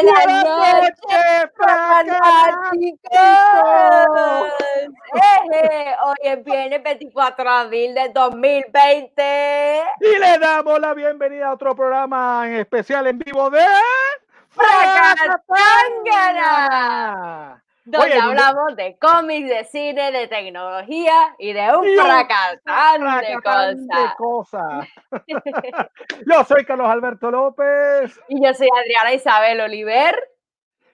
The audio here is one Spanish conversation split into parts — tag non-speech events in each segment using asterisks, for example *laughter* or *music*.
Buenas noches, fanáticos. Hoy es viernes 24 de abril de 2020. Y le damos la bienvenida a otro programa en especial en vivo de Fracatangana. Donde hablamos de cómics, de cine, de tecnología y de un fracatán de cosas. yo soy Carlos Alberto López. Y yo soy Adriana Isabel Oliver.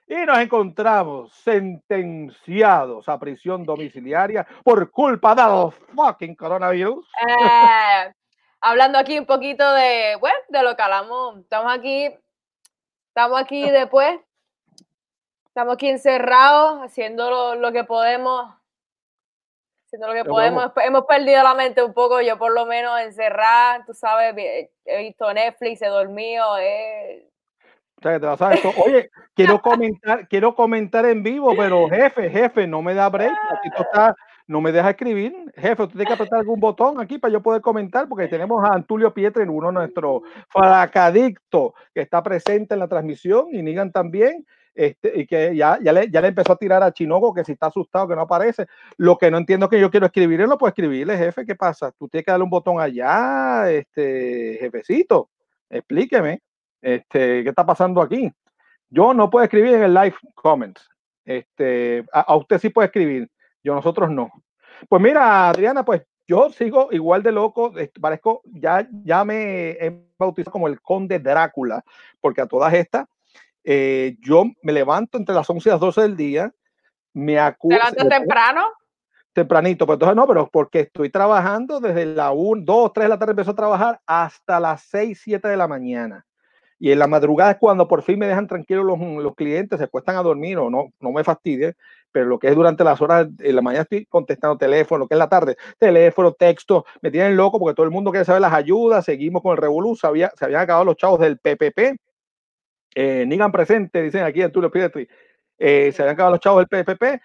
Y nos encontramos sentenciados a prisión domiciliaria por culpa del fucking coronavirus. Eh, *laughs* hablando aquí un poquito de, bueno, de lo que hablamos. Estamos aquí, estamos aquí después Estamos aquí encerrados, haciendo lo, que podemos. Haciendo lo que podemos. Hemos perdido la mente un poco, yo por lo menos encerrada, tú sabes, he visto Netflix, he dormido. Oye, quiero comentar, quiero comentar en vivo, pero jefe, jefe, no me da break. Aquí está, no me deja escribir. Jefe, usted tiene que apretar algún botón aquí para yo poder comentar, porque tenemos a Antulio Pietre, uno de nuestros fracadictos, que está presente en la transmisión, y Nigan también. Este, y que ya, ya, le, ya le empezó a tirar a Chinoco que si está asustado, que no aparece. Lo que no entiendo que yo quiero escribir, él no puedo escribirle, jefe, ¿qué pasa? Tú tienes que darle un botón allá, este, jefecito, explíqueme, este, ¿qué está pasando aquí? Yo no puedo escribir en el live comments. Este, a, usted sí puede escribir, yo nosotros no. Pues mira, Adriana, pues yo sigo igual de loco, parezco, ya, ya me he bautizado como el conde Drácula, porque a todas estas eh, yo me levanto entre las 11 y las 12 del día, me acuerdo. ¿Te levantas temprano? Tempranito, pero entonces no, pero porque estoy trabajando desde la 1, 2, 3 de la tarde empiezo a trabajar hasta las 6, 7 de la mañana. Y en la madrugada es cuando por fin me dejan tranquilos los, los clientes, se cuestan a dormir o no, no me fastidie, pero lo que es durante las horas de la mañana estoy contestando teléfono, lo que es la tarde, teléfono, texto, me tienen loco porque todo el mundo quiere saber las ayudas, seguimos con el revolú, se, había, se habían acabado los chavos del PPP, eh, Nigan presente, dicen aquí en Tulio Pietri, eh, se habían acabado los chavos del PPP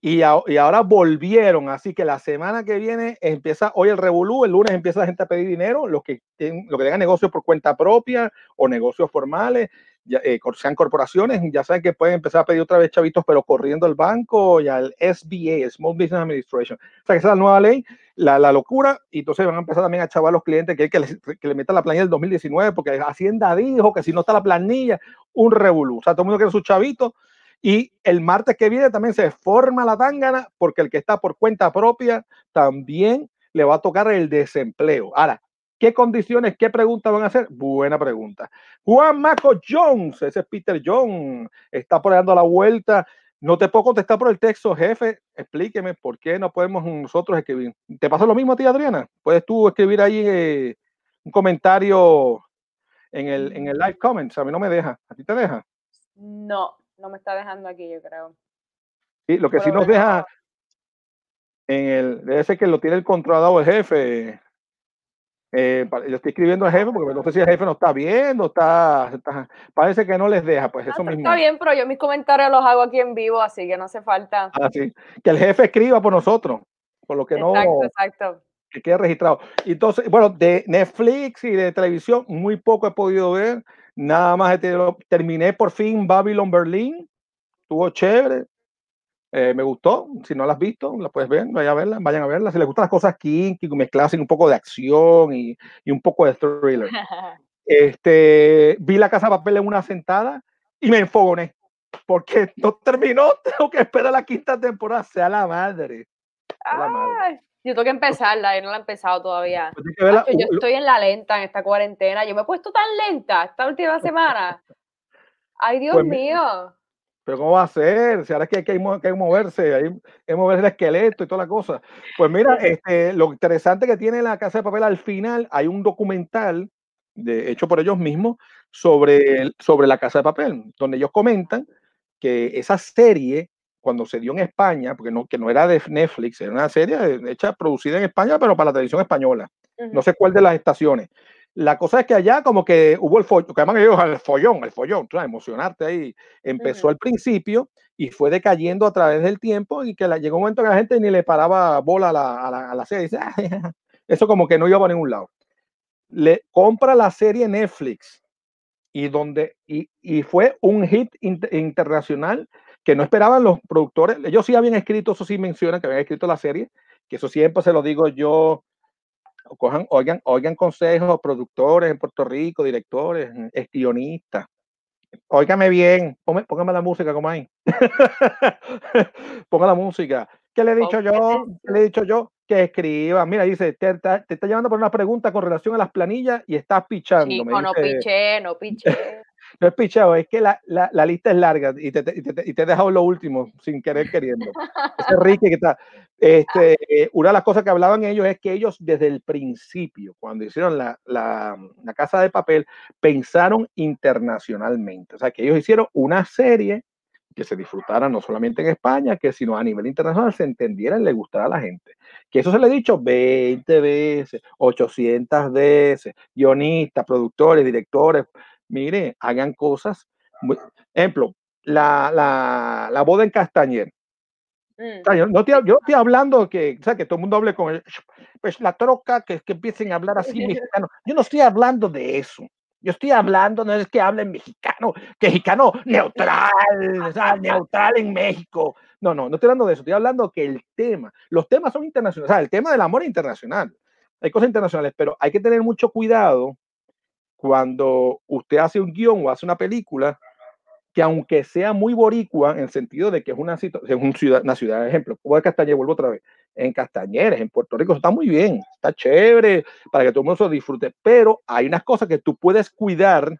y, y, ahora volvieron. Así que la semana que viene empieza hoy el Revolú, el lunes empieza la gente a pedir dinero, los que, tienen, los que tengan negocios por cuenta propia o negocios formales, eh, sean corporaciones, ya saben que pueden empezar a pedir otra vez chavitos, pero corriendo al banco y al SBA, Small Business Administration. O sea, que esa es la nueva ley, la, la locura, y entonces van a empezar también a chavar a los clientes que, que, les, que le metan la planilla del 2019, porque Hacienda dijo que si no está la planilla, un revolú. O sea, todo el mundo quiere sus chavitos. Y el martes que viene también se forma la tangana, porque el que está por cuenta propia también le va a tocar el desempleo. Ahora, ¿Qué condiciones, qué preguntas van a hacer? Buena pregunta. Juan Maco Jones, ese es Peter Jones, está por dando la vuelta. No te puedo contestar por el texto, jefe. Explíqueme por qué no podemos nosotros escribir. ¿Te pasa lo mismo a ti, Adriana? ¿Puedes tú escribir ahí eh, un comentario en el, en el live comments? A mí no me deja. ¿A ti te deja? No, no me está dejando aquí, yo creo. Sí, lo que sí nos deja en el, debe ser que lo tiene el controlador el jefe, eh, yo estoy escribiendo al jefe porque no sé si el jefe no está viendo, está, está, parece que no les deja, pues eso mismo. Está bien, pero yo mis comentarios los hago aquí en vivo, así que no hace falta. Ah, que el jefe escriba por nosotros, por lo que no. Exacto, exacto. Que quede registrado. Entonces, bueno, de Netflix y de televisión, muy poco he podido ver. Nada más terminé por fin Babylon Berlin. Estuvo chévere. Eh, me gustó. Si no la has visto, la puedes ver, vayan a verla, vayan a verla. Si les gustan las cosas kinky, mezcladas un poco de acción y, y, un poco de thriller. *laughs* este, vi la casa de papel en una sentada y me enfogoné. Porque no terminó, *laughs* tengo que esperar la quinta temporada, sea la madre. Yo tengo que empezarla, yo no la he empezado todavía. Yo estoy en la lenta en esta cuarentena. Yo me he puesto tan lenta esta última semana. Ay, Dios pues mío pero ¿cómo va a ser? Si ahora es que hay que, moverse, hay que mover el esqueleto y toda la cosa. Pues mira, este, lo interesante que tiene la Casa de Papel al final, hay un documental de, hecho por ellos mismos sobre, sobre la Casa de Papel, donde ellos comentan que esa serie, cuando se dio en España, porque no, que no era de Netflix, era una serie hecha, producida en España, pero para la televisión española. No sé cuál de las estaciones. La cosa es que allá como que hubo el follón, que llaman ellos el follón, el follón, emocionarte ahí. Empezó al principio y fue decayendo a través del tiempo y que la, llegó un momento que la gente ni le paraba bola a la, a la, a la serie. Dice, eso como que no iba a ningún lado. Le compra la serie Netflix y donde y, y fue un hit internacional que no esperaban los productores. Ellos sí habían escrito, eso sí mencionan que habían escrito la serie, que eso siempre se lo digo yo. Cojan, oigan, oigan consejos, productores en Puerto Rico, directores, guionistas. Óigame bien, póngame, la música como ahí. *laughs* Ponga la música. ¿Qué le he dicho yo? ¿Qué le he dicho yo? Que escriba. Mira, dice, te, te, está llevando por una pregunta con relación a las planillas y estás pichando. Chico, no piché, no piché. No es pichado, es que la, la, la, lista es larga y te, y, te, y te, he dejado lo último sin querer queriendo. Ese *laughs* Ricky que está. Este, una de las cosas que hablaban ellos es que ellos desde el principio, cuando hicieron la, la, la casa de papel, pensaron internacionalmente. O sea, que ellos hicieron una serie que se disfrutara no solamente en España, que sino a nivel internacional se entendiera y le gustara a la gente. Que eso se le ha dicho 20 veces, 800 veces, guionistas, productores, directores, mire, hagan cosas. ejemplo, la, la, la, boda en Castañer. Mm. yo, no estoy, yo estoy hablando que, o sea, que todo el mundo hable con el, pues la troca, que, que empiecen a hablar así mexicano. Yo no estoy hablando de eso. Yo estoy hablando, no es que hablen mexicano, que mexicano neutral, o sea, neutral en México. No, no, no estoy hablando de eso. Estoy hablando que el tema, los temas son internacionales. O sea, el tema del amor es internacional. Hay cosas internacionales, pero hay que tener mucho cuidado cuando usted hace un guion o hace una película, que aunque sea muy boricua, en el sentido de que es una, es ciudad, una ciudad, ejemplo, como de Castañer, vuelvo otra vez, en Castañeres, en Puerto Rico, está muy bien, está chévere, para que todo el mundo se disfrute, pero hay unas cosas que tú puedes cuidar,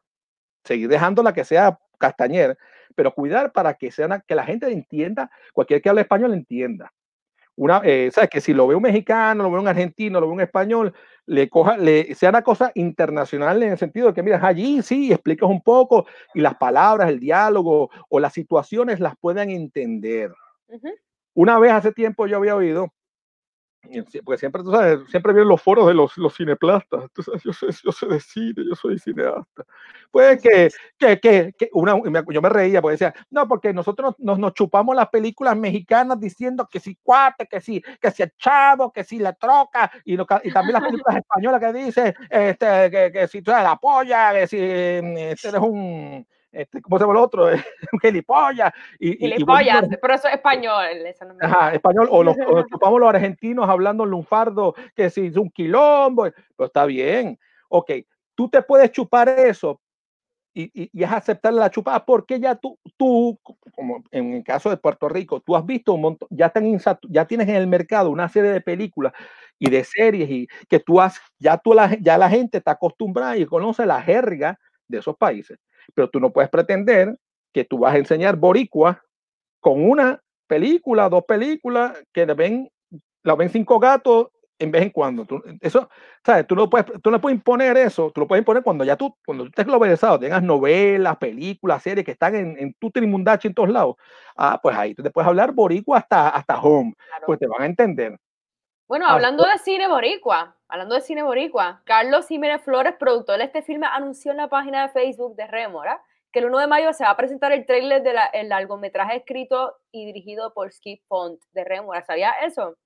seguir dejándola que sea Castañer, pero cuidar para que, sea, que la gente entienda, cualquier que hable español entienda una, eh, ¿sabes? Que si lo ve un mexicano, lo ve un argentino, lo ve un español, le coja, le sea una cosa internacional en el sentido de que, mira, allí sí, explicas un poco y las palabras, el diálogo o las situaciones las puedan entender. Una vez hace tiempo yo había oído porque siempre, tú sabes, siempre vienen los foros de los, los cineplastas. Tú sabes, yo, sé, yo sé de cine, yo soy cineasta. Pues que, que, que, que una, yo me reía porque decía, no, porque nosotros nos, nos chupamos las películas mexicanas diciendo que si cuate, que si, que si el chavo, que si la troca, y, lo, y también las películas españolas que dicen este, que, que si tú eres la polla, que si este eres un este, ¿cómo se llama el otro? un *laughs* gilipollas. Y, gilipollas, y, pero eso es español. Eso no ajá, español, o los, o *laughs* los argentinos hablando lunfardo, que si es un quilombo, pues está bien. Ok, tú te puedes chupar eso y, y, es aceptar la chupada porque ya tú, tú, como en el caso de Puerto Rico, tú has visto un montón, ya, ya tienes en el mercado una serie de películas y de series y que tú has, ya, tú la, ya la gente está acostumbrada y conoce la jerga de esos países pero tú no puedes pretender que tú vas a enseñar boricua con una película, dos películas que le ven, la ven cinco gatos en vez en cuando. Tú, eso, ¿sabes? Tú no puedes, tú no puedes imponer eso, tú lo puedes imponer cuando ya tú, cuando tú estés globalizado, tengas novelas, películas, series que están en, en tu trimundachi en todos lados. Ah, pues ahí tú te puedes hablar boricua hasta, hasta home, pues te van a entender. Bueno, hablando de cine boricua, hablando de cine boricua, Carlos Jiménez Flores, productor de este filme, anunció en la página de Facebook de Rémora que el 1 de mayo se va a presentar el tráiler del largometraje escrito y dirigido por Skip Font de Rémora. ¿Sabía eso?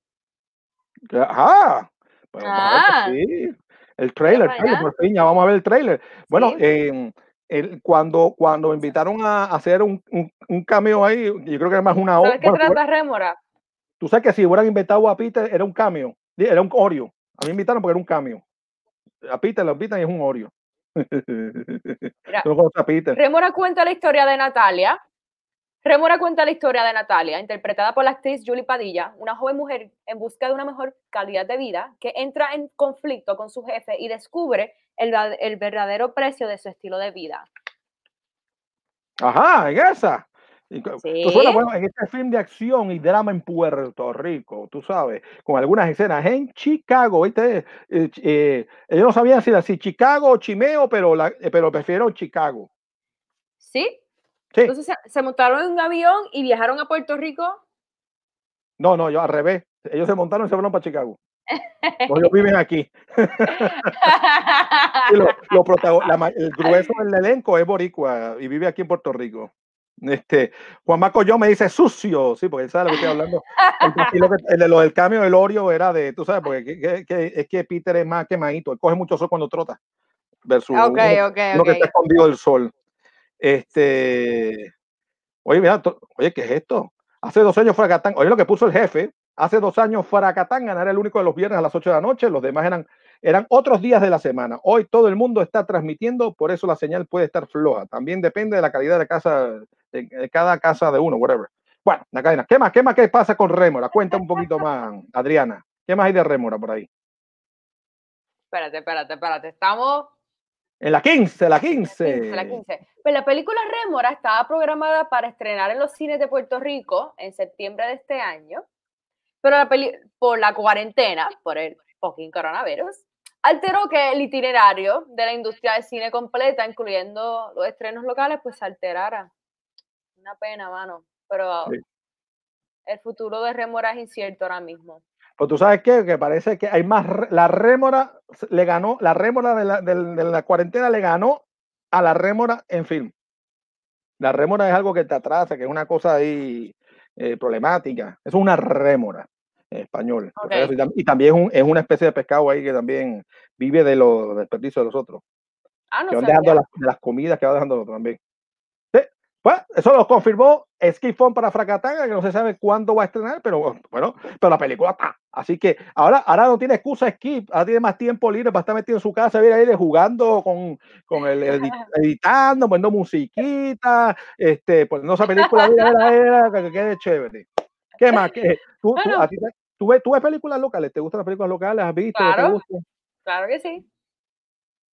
Ajá. ah. sí. El trailer, por fin, ya vamos a ver el trailer. Bueno, eh, el, cuando, cuando invitaron a hacer un, un, cameo ahí, yo creo que era más una hora. ¿Sabes qué trata Rémora? Tú sabes que si hubieran inventado a Peter, era un cambio, era un Oreo. A mí me invitaron porque era un cambio. A Peter lo invitan y es un Oreo. Remora cuenta la historia de Natalia. Remora cuenta la historia de Natalia, interpretada por la actriz Julie Padilla, una joven mujer en busca de una mejor calidad de vida que entra en conflicto con su jefe y descubre el, el verdadero precio de su estilo de vida. Ajá, en esa. ¿Sí? bueno, en este film de acción y drama en Puerto Rico, tú sabes, con algunas escenas en Chicago, ¿viste? Eh, eh, ellos no sabían si si Chicago o Chimeo, pero, la, eh, pero prefiero Chicago. ¿Sí? sí. Entonces ¿se, ¿se, montaron en un avión y viajaron a Puerto Rico. No, no, yo al revés. Ellos se montaron y se fueron para Chicago. ellos viven aquí. *laughs* lo, lo la, el grueso *laughs* del elenco es boricua y vive aquí en Puerto Rico. Este, Juan Marco yo me dice sucio, sí, porque él sabe lo que estoy hablando. El, de lo del cambio del Oreo era de, tú sabes, porque que, que, es que Peter es más quemadito, él coge mucho sol cuando trota. versus Ok, uno, ok, uno que está escondido del sol. Este, oye, mira, to- oye, ¿qué es esto? Hace dos años Fracatán, oye lo que puso el jefe, hace dos años Fracatán era el único de los viernes a las 8 de la noche, los demás eran, eran otros días de la semana. Hoy todo el mundo está transmitiendo, por eso la señal puede estar floja. También depende de la calidad de casa, de, de cada casa de uno, whatever. Bueno, la cadena. ¿Qué más? ¿Qué más? ¿Qué pasa con Rémora? Cuenta un poquito más, Adriana. ¿Qué más hay de Rémora por ahí? Espérate, espérate, espérate. Estamos En la 15, la 15, 15. la 15. Pues la película Rémora estaba programada para estrenar en los cines de Puerto Rico en septiembre de este año, pero la peli por la cuarentena, por el fucking coronavirus, alteró que el itinerario de la industria del cine completa, incluyendo los estrenos locales, pues se alterara. Una pena, mano. Pero Sí. el futuro de Rémora es incierto ahora mismo. Pues tú sabes qué, que parece que hay más. La rémora le ganó, la rémora de la, de la cuarentena le ganó a la rémora en film. La rémora es algo que te atrasa, que es una cosa ahí eh, problemática. Es una rémora en español. Y, tam- y también es, un- es una especie de pescado ahí que también vive de los desperdicios de los otros. Ah, no que van dejando las, de las comidas que va dejando también. Sí, Pues eso lo confirmó Skifón para Fracatanga, que no se sabe cuándo va a estrenar, pero bueno, pero la película está. Así que ahora, ahora no tiene excusa Skip, ahora tiene más tiempo libre para estar metido en su casa, ahí jugando con, con el edit- *laughs* editando, poniendo musiquita, este, poniendo esa película, mira, que, que quede chévere. ¿Qué más? ¿Qué? ¿Tú, tú, Bueno. a ti te- tú ves, tú ves películas locales? ¿Te gustan las películas locales? ¿Has visto? ¿No te Claro. Claro que sí.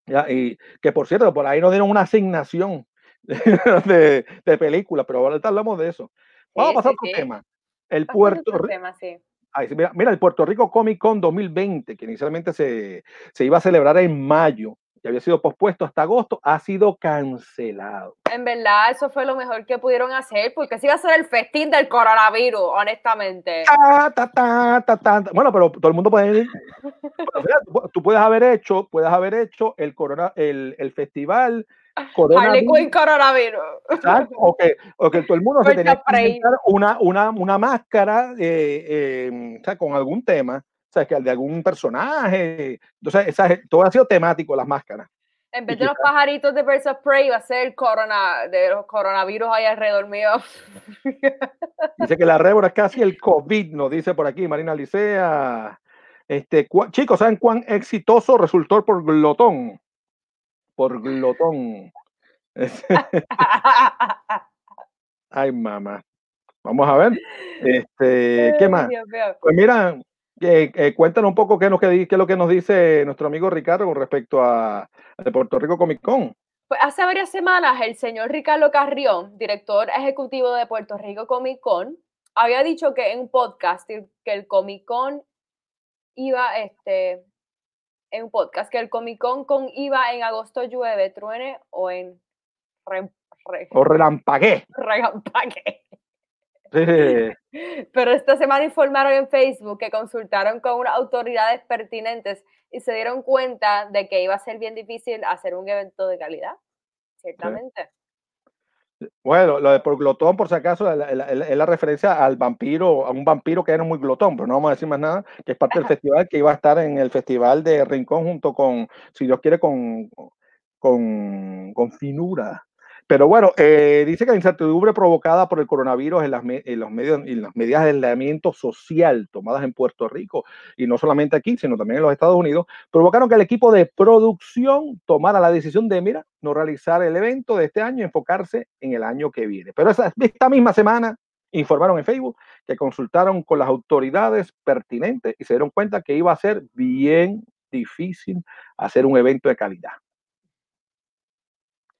Ya, y que por cierto, por ahí nos dieron una asignación *laughs* de, de películas, pero ahorita hablamos de eso. Vamos Sí, a pasar sí, otro sí. tema. El Puerto otros Ri- temas, sí. ay, sí, mira, mira, el Puerto Rico Comic Con 2020, que inicialmente se, se iba a celebrar en mayo, que había sido pospuesto hasta agosto, ha sido cancelado. En verdad, eso fue lo mejor que pudieron hacer, porque si iba a ser el festín del coronavirus, honestamente. Ta, ta, ta, ta, ta, ta. Bueno, pero todo el mundo puede ir. Mira, tú- puedes haber hecho, puedes haber hecho el corona, el, el festival coronavirus. Coronavirus. O que, o que todo el mundo se tenía que inventar una, una, una máscara eh, eh, o sea, con algún tema, o sea, que de algún personaje. Entonces, esa, todo ha sido temático, las máscaras. En vez de los pajaritos de Birds of Prey, va a ser el corona, de los coronavirus ahí alrededor mío. *laughs* Dice que la rémora es casi el COVID, nos dice por aquí Marina Licea. Este, chicos, ¿saben cuán exitoso resultó por glotón? Por glotón. *laughs* Ay, mamá. Vamos a ver. Este, ¿Qué más? Pues mira, eh, eh, cuéntanos un poco qué di- qué es lo que nos dice nuestro amigo Ricardo con respecto a, de Puerto Rico Comic Con. Pues hace varias semanas el señor Ricardo Carrión, director ejecutivo de Puerto Rico Comic Con, había dicho que en un podcast que el Comic Con iba, este, en un podcast, que el Comic Con, con iba en agosto llueve, truene o en re, re- O relampagué. regampague. Sí, *laughs* Pero esta semana informaron en Facebook que consultaron con unas autoridades pertinentes y se dieron cuenta de que iba a ser bien difícil hacer un evento de calidad. Ciertamente. Bueno, lo de por glotón, por si acaso, es la, la- la- es la referencia al vampiro, a un vampiro que era muy glotón, pero no vamos a decir más nada, que es parte del festival que iba a estar en el festival de Rincón junto con, si Dios quiere, con, con, con Finura. Pero bueno, eh, dice que la incertidumbre provocada por el coronavirus en las, en los medios las medidas de aislamiento social tomadas en Puerto Rico y no solamente aquí, sino también en los Estados Unidos, provocaron que el equipo de producción tomara la decisión de, mira, no realizar el evento de este año enfocarse en el año que viene. Pero esta misma semana informaron en Facebook que consultaron con las autoridades pertinentes y se dieron cuenta que iba a ser bien difícil hacer un evento de calidad.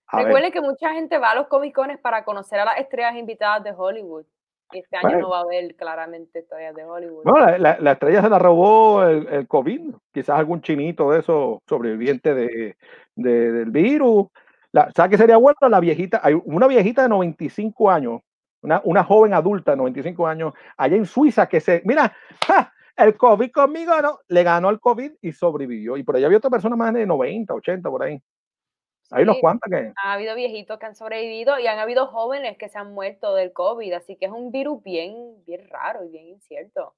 A ver, Recuerden que mucha gente va a los Comic Cones para conocer a las estrellas invitadas de Hollywood. Y este año Bueno. no va a haber claramente estrellas de Hollywood. no, la, la- la estrella se la robó el, el COVID, quizás algún chinito de esos sobreviviente de, de- del virus. La, ¿Sabes qué sería bueno? La viejita, hay una viejita de 95 años, una, una joven adulta de 95 años, allá en Suiza, que se, mira, ¡ja! el COVID conmigo no, le ganó el COVID y sobrevivió. Y por allá había otra persona más de 90, 80 por ahí. Hay unos cuantos que. Ha habido viejitos que han sobrevivido y han habido jóvenes que se han muerto del COVID, así que es un virus bien, bien raro y bien incierto.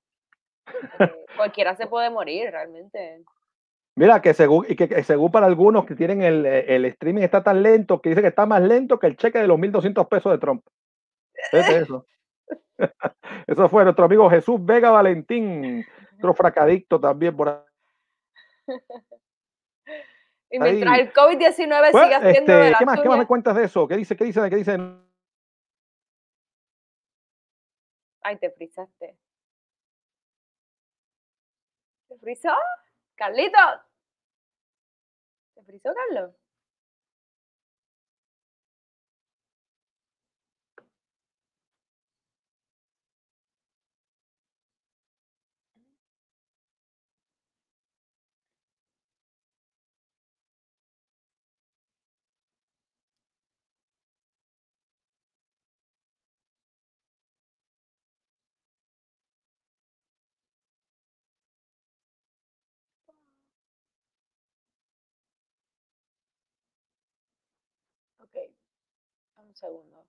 Eh, cualquiera se puede morir realmente. Mira, que según, y que, según para algunos que tienen el, el, streaming está tan lento, que dice que está más lento que el cheque de los 1.200 pesos de Trump. eso. *laughs* eso fue nuestro amigo Jesús Vega Valentín, otro *laughs* fracadicto también por ahí. Y mientras el COVID-19 pues, sigue haciendo este, de ¿qué, más, ¿Qué más me cuentas de eso? ¿Qué dice? ¿Qué dice? ¿Qué dice? Ay, te frisaste. ¿Te frizó? Carlitos. ¿Te frizó, Carlos? Ok, un segundo.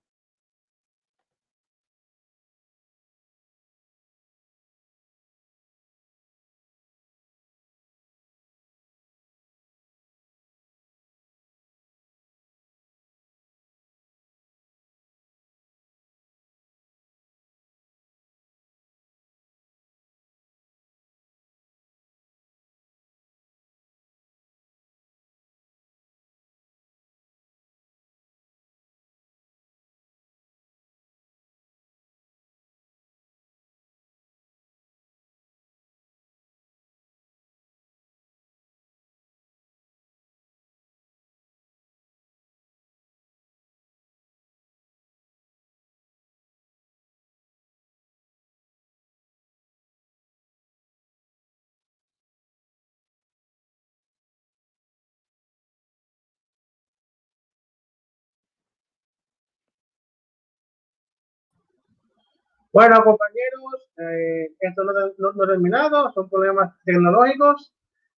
Bueno, compañeros, eh, esto no, no, ha terminado, son problemas tecnológicos.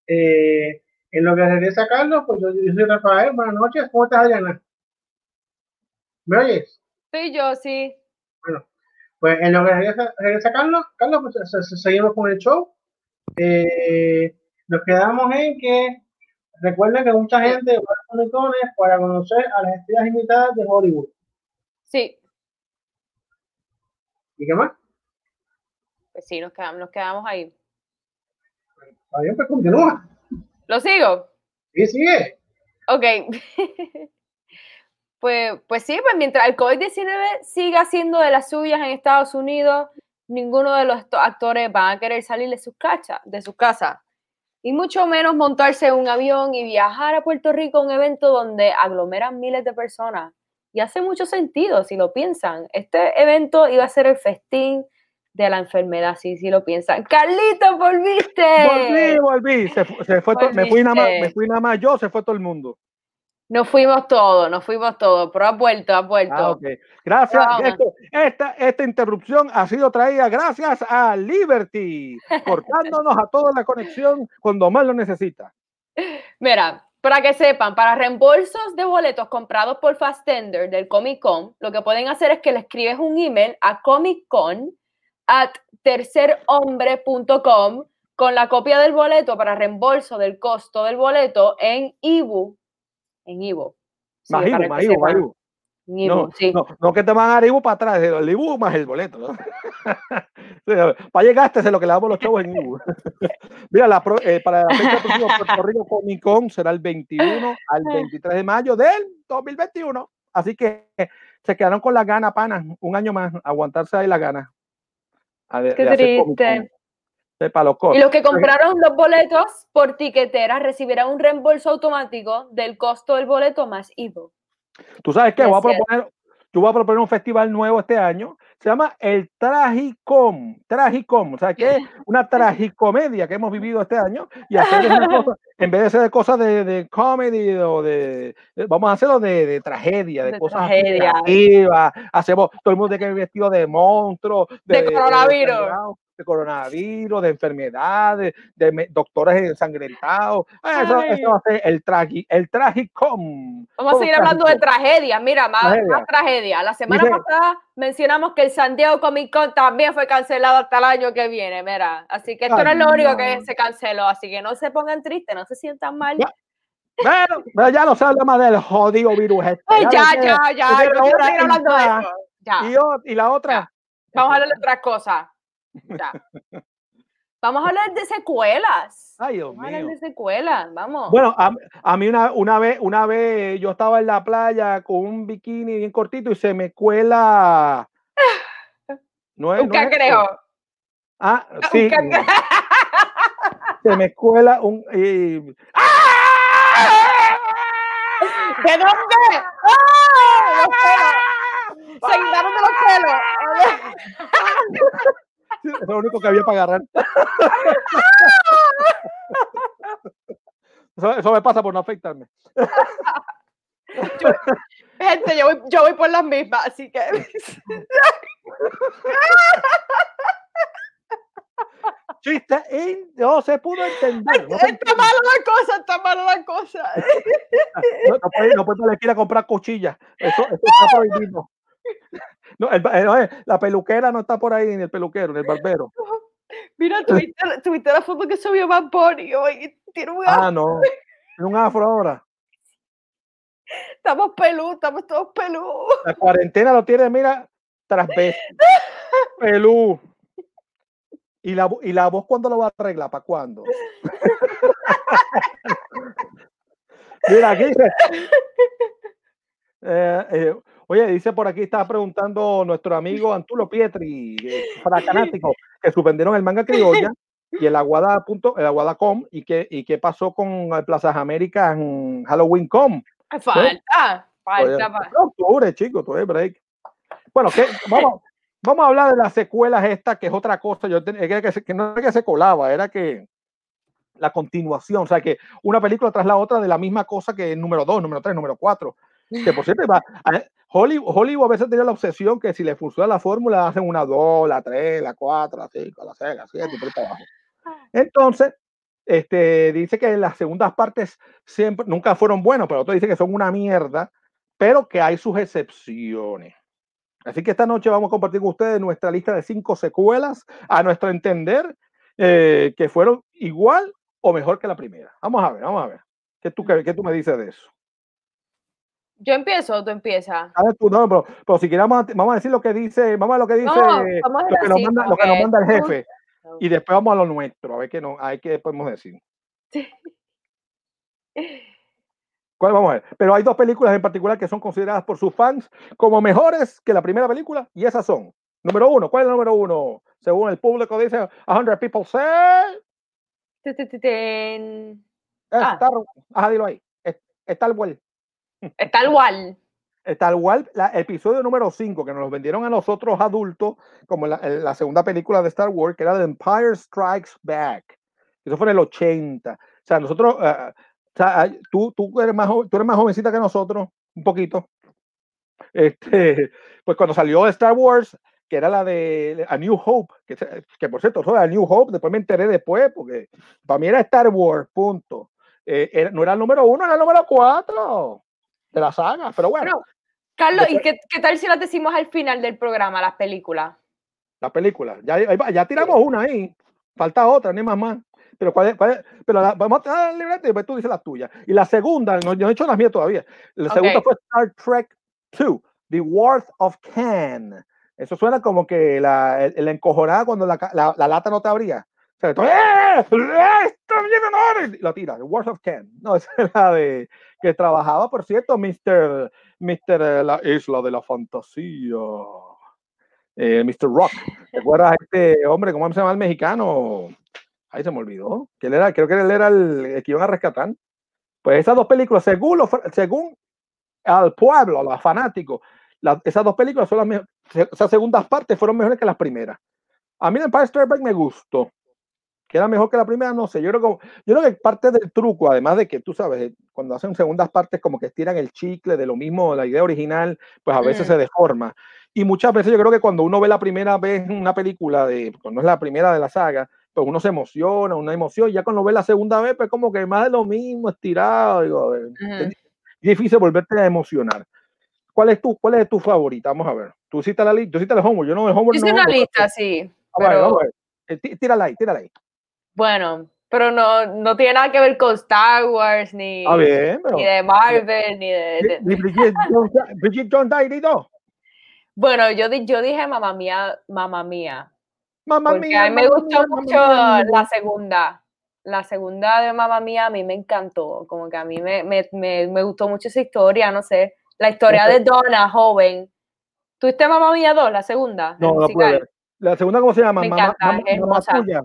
Eh, en lo que regresa Carlos, pues yo, soy Rafael. Buenas noches, ¿cómo estás, Adriana? ¿Me oyes? Sí, yo sí. Bueno, pues en lo que regresa, Carlos, Carlos, pues seguimos con el show. Eh, nos quedamos en que recuerden que mucha gente va a conectones para conocer a las estrellas invitadas de Hollywood. Sí. ¿Y qué más? Pues sí, nos quedamos, nos quedamos ahí. Está bien, pues continúa. ¿Lo sigo? Sí, sigue. Ok. *laughs* pues, pues sí, pues mientras el COVID-19 siga siendo de las suyas en Estados Unidos, ninguno de los actores va a querer salir de sus, casa, de sus casas. Y mucho menos montarse en un avión y viajar a Puerto Rico a un evento donde aglomeran miles de personas. Y hace mucho sentido si lo piensan. Este evento iba a ser el festín de la enfermedad, si, si lo piensan. Carlito, volviste. Volví, volví. Se, fue me, fui nada más, me fui nada más yo, se fue todo el mundo. Nos fuimos todos, nos fuimos todos, pero has vuelto, has vuelto. Ah, gracias. esta, esta interrupción ha sido traída gracias a Liberty, *laughs* cortándonos a toda la conexión cuando más lo necesita. Mira, para que sepan, para reembolsos de boletos comprados por Fastender del Comic Con, lo que pueden hacer es que le escribes un email a Comic Con at tercerhombre.com con la copia del boleto para reembolso del costo del boleto en Ibu. En Ibu. más Ibu, más Ibu, no, no, que te van a dar Ibu para atrás, el Ibu más el boleto. ¿no? *laughs* para llegar es lo que le damos los chavos en Ibu. *laughs* Mira, la eh, para la fecha de Puerto Rico Comic Con será el 21 al 23 de mayo del 2021. Así que se quedaron con la gana, panas, un año más, aguantarse ahí la gana. Qué triste. y los que compraron los boletos por tiquetera recibirán un reembolso automático del costo del boleto más IVO. Tú sabes qué, voy a proponer, yo voy a proponer un festival nuevo este año. Se llama el Tragicom. Tragicom. O sea, que es *laughs* una tragicomedia que hemos vivido este año. Y hacer una cosa, en vez de ser cosas de, de, comedy o de. Vamos a hacerlo de, de tragedia, de, cosas tragedia. Hacemos todo el mundo que vestido de monstruo. De, coronavirus. De coronavirus, de enfermedades, de doctores ensangrentados. Ah, Eso, eso va a ser el tragi, el tragicom. Vamos a seguir hablando de tragedias. Mira, más Tragedia. más tragedia. La semana Dice- pasada mencionamos que el San Diego Comic Con también fue cancelado hasta el año que viene. Mira, así que esto no es lo único que se canceló. Así que no se pongan tristes, no se sientan mal. Ya, Bueno, pero ya no se habla más del jodido virus este. Ay, ya, ya, ya. No quiero otra seguir hablando de eso. Ya. Y, y la otra. Vamos a hablar de otras cosas. *laughs* Vamos a hablar de secuelas. Ay, Dios Vamos a hablar mío. de secuelas. Vamos. Bueno, a, a mí una, una vez, una vez yo estaba en la playa con un bikini bien cortito y se me cuela. *laughs* No es, un no es. Ah, *laughs* sí. cangrejo. Se me cuela un. y- ¿De dónde? ¡Ah! Los pelos. Se quitaron de los pelos. *laughs* Es lo único que había para agarrar. *laughs* Eso, eso me pasa por no afectarme. *laughs* Gente, yo voy, yo voy por las mismas, así que. Chiste y no se pudo entender. No, se Está mala la cosa, está mala la cosa. no, no puede, no puede ir a comprar cuchillas. Eso, eso está prohibido. No, el- no, eh, la peluquera no está por ahí, ni el peluquero, ni el *laughs* barbero. Mira, *laughs* tuviste, tuviste la foto que subió Bad Bunny hoy. Tiene un Ah, no. Tiene un afro ahora. Estamos peludos, estamos todos peludos. La cuarentena lo tiene, mira, tras vez. Pelú. ¿Y la, ¿Y la voz cuándo lo va a arreglar? ¿Para cuándo? *laughs* mira, aquí dice. Eh, eh, oye, dice por aquí, estaba preguntando nuestro amigo *laughs* Antulo Pietri, eh, fracanático, *laughs* que suspendieron el manga criolla y el aguada punto, el aguada.com y qué, y qué pasó con el Plazas América en Halloween com. Falta, Oye, falta. octubre, chicos, todo es break. Bueno, que vamos, *laughs* vamos a hablar de las secuelas esta, que es otra cosa. Yo ten- que, que, que no era que se colaba, era que la continuación, o sea, que una película tras la otra de la misma cosa que el número 2, número 3, número 4. Que por cierto, va, a- Hollywood, Hollywood a veces tenía la obsesión que si le funciona la fórmula, hacen una 2, la 3, la 4, la 5, la 6, la 7 y por ahí abajo. Entonces, este, dice que las segundas partes siempre, nunca fueron buenas, pero otros dicen que son una mierda, pero que hay sus excepciones. Así que esta noche vamos a compartir con ustedes nuestra lista de cinco secuelas, a nuestro entender, eh, que fueron igual o mejor que la primera. Vamos a ver, vamos a ver. ¿Qué tú, qué tú me dices de eso? Yo empiezo o tú empiezas. A ver, tú, no, pero, pero si queremos, vamos a decir lo que dice, vamos a ver lo que dice, No, lo, que nos manda, lo que nos manda el jefe, y después vamos a lo nuestro, a ver qué, no, a ver qué podemos decir. *laughs* ¿Cuál vamos a ver? Pero hay dos películas en particular que son consideradas por sus fans como mejores que la primera película, y esas son. Número uno, ¿cuál es el número uno? Según el público dice, 100 people say, ten. Ah. Star, ajá, dilo ahí, Star Wars. Está igual. Star Wars, la, episodio número 5, que nos vendieron a nosotros adultos, como la, la segunda película de Star Wars, que era The Empire Strikes Back. Eso fue en el 80. O sea, nosotros, eh, o sea, tú, tú, eres más, tú eres más jovencita que nosotros, un poquito. Este, *laughs* pues cuando salió Star Wars, que era la de A New Hope, que, que por cierto, A New Hope, después me enteré después, porque para mí era Star Wars, punto. Eh, era- no era el número uno, era el número cuatro de la saga, pero bueno. Carlos, ¿y qué, qué tal si las decimos al final del programa, las películas? La película. Ya, ya tiramos una ahí. Falta otra, ni más más. Pero, ¿cuál es- cuál es? pero la- vamos a dar el libreto y después tú dices la tuya. Y la segunda, no, yo no he hecho las mías todavía. La segunda fue Star Trek 2, The Worth of Can. Eso suena como que la, el, el encojonada cuando la, la, la lata no te abría. Sea, ¡Eh! ¡Eh! ¡Está bien la tira, Worth of Can. No, *laughs* esa es la de que trabajaba, por cierto, Mr. Mr. eh, La Isla de la Fantasía. Eh, Mr. Rock. ¿Te acuerdas a este hombre, cómo se llama el mexicano? Ahí se me olvidó. Que él era, creo que él era el, el que iban a rescatar. Pues esas dos películas, según, fa- según al pueblo, a los fanáticos, la- esas dos películas son las mejores. Esas segundas partes fueron mejores que las primeras. A mí el Empire Back me gustó. Queda mejor que la primera, no sé. Yo creo que, yo creo que parte del truco, además de que tú sabes, eh, cuando hacen segundas partes, como que estiran el chicle de lo mismo, la idea original, pues a veces Mm. se deforma. Y muchas veces yo creo que cuando uno ve la primera vez una película, de, cuando es la primera de la saga, pues uno se emociona, una emoción, y ya cuando ve la segunda vez, pues como que más de lo mismo, estirado, digo, Ujú. es difícil volverte a emocionar. ¿Cuál es tu, cuál es tu favorita? Vamos a ver. Tú hiciste la lista, tú hiciste el homework, yo no el homework no. una no- lista, sí. Ah, Pero a ver. Eh, tí- Tírala ahí, tírala ahí. Bueno, pero no, no tiene nada que ver con Star Wars, ni, Ah, bien, pero. ni de Marvel, ni de, Ni Bridget *laughs* Bridget Jones Diary 2. Bueno, yo, yo dije mamá mía, mamá mía. Mamma Porque mía, a mí me gustó mía, mucho mía. la segunda. La segunda de Mamá Mía a mí me encantó. Como que a mí me, me, me, me gustó mucho esa historia, no sé. La historia de Donna, joven. ¿Tuviste Mamá Mía 2, la segunda? No, ver. La segunda, ¿cómo se llama? Me Mamá, encanta, mamá, es mamá tuya.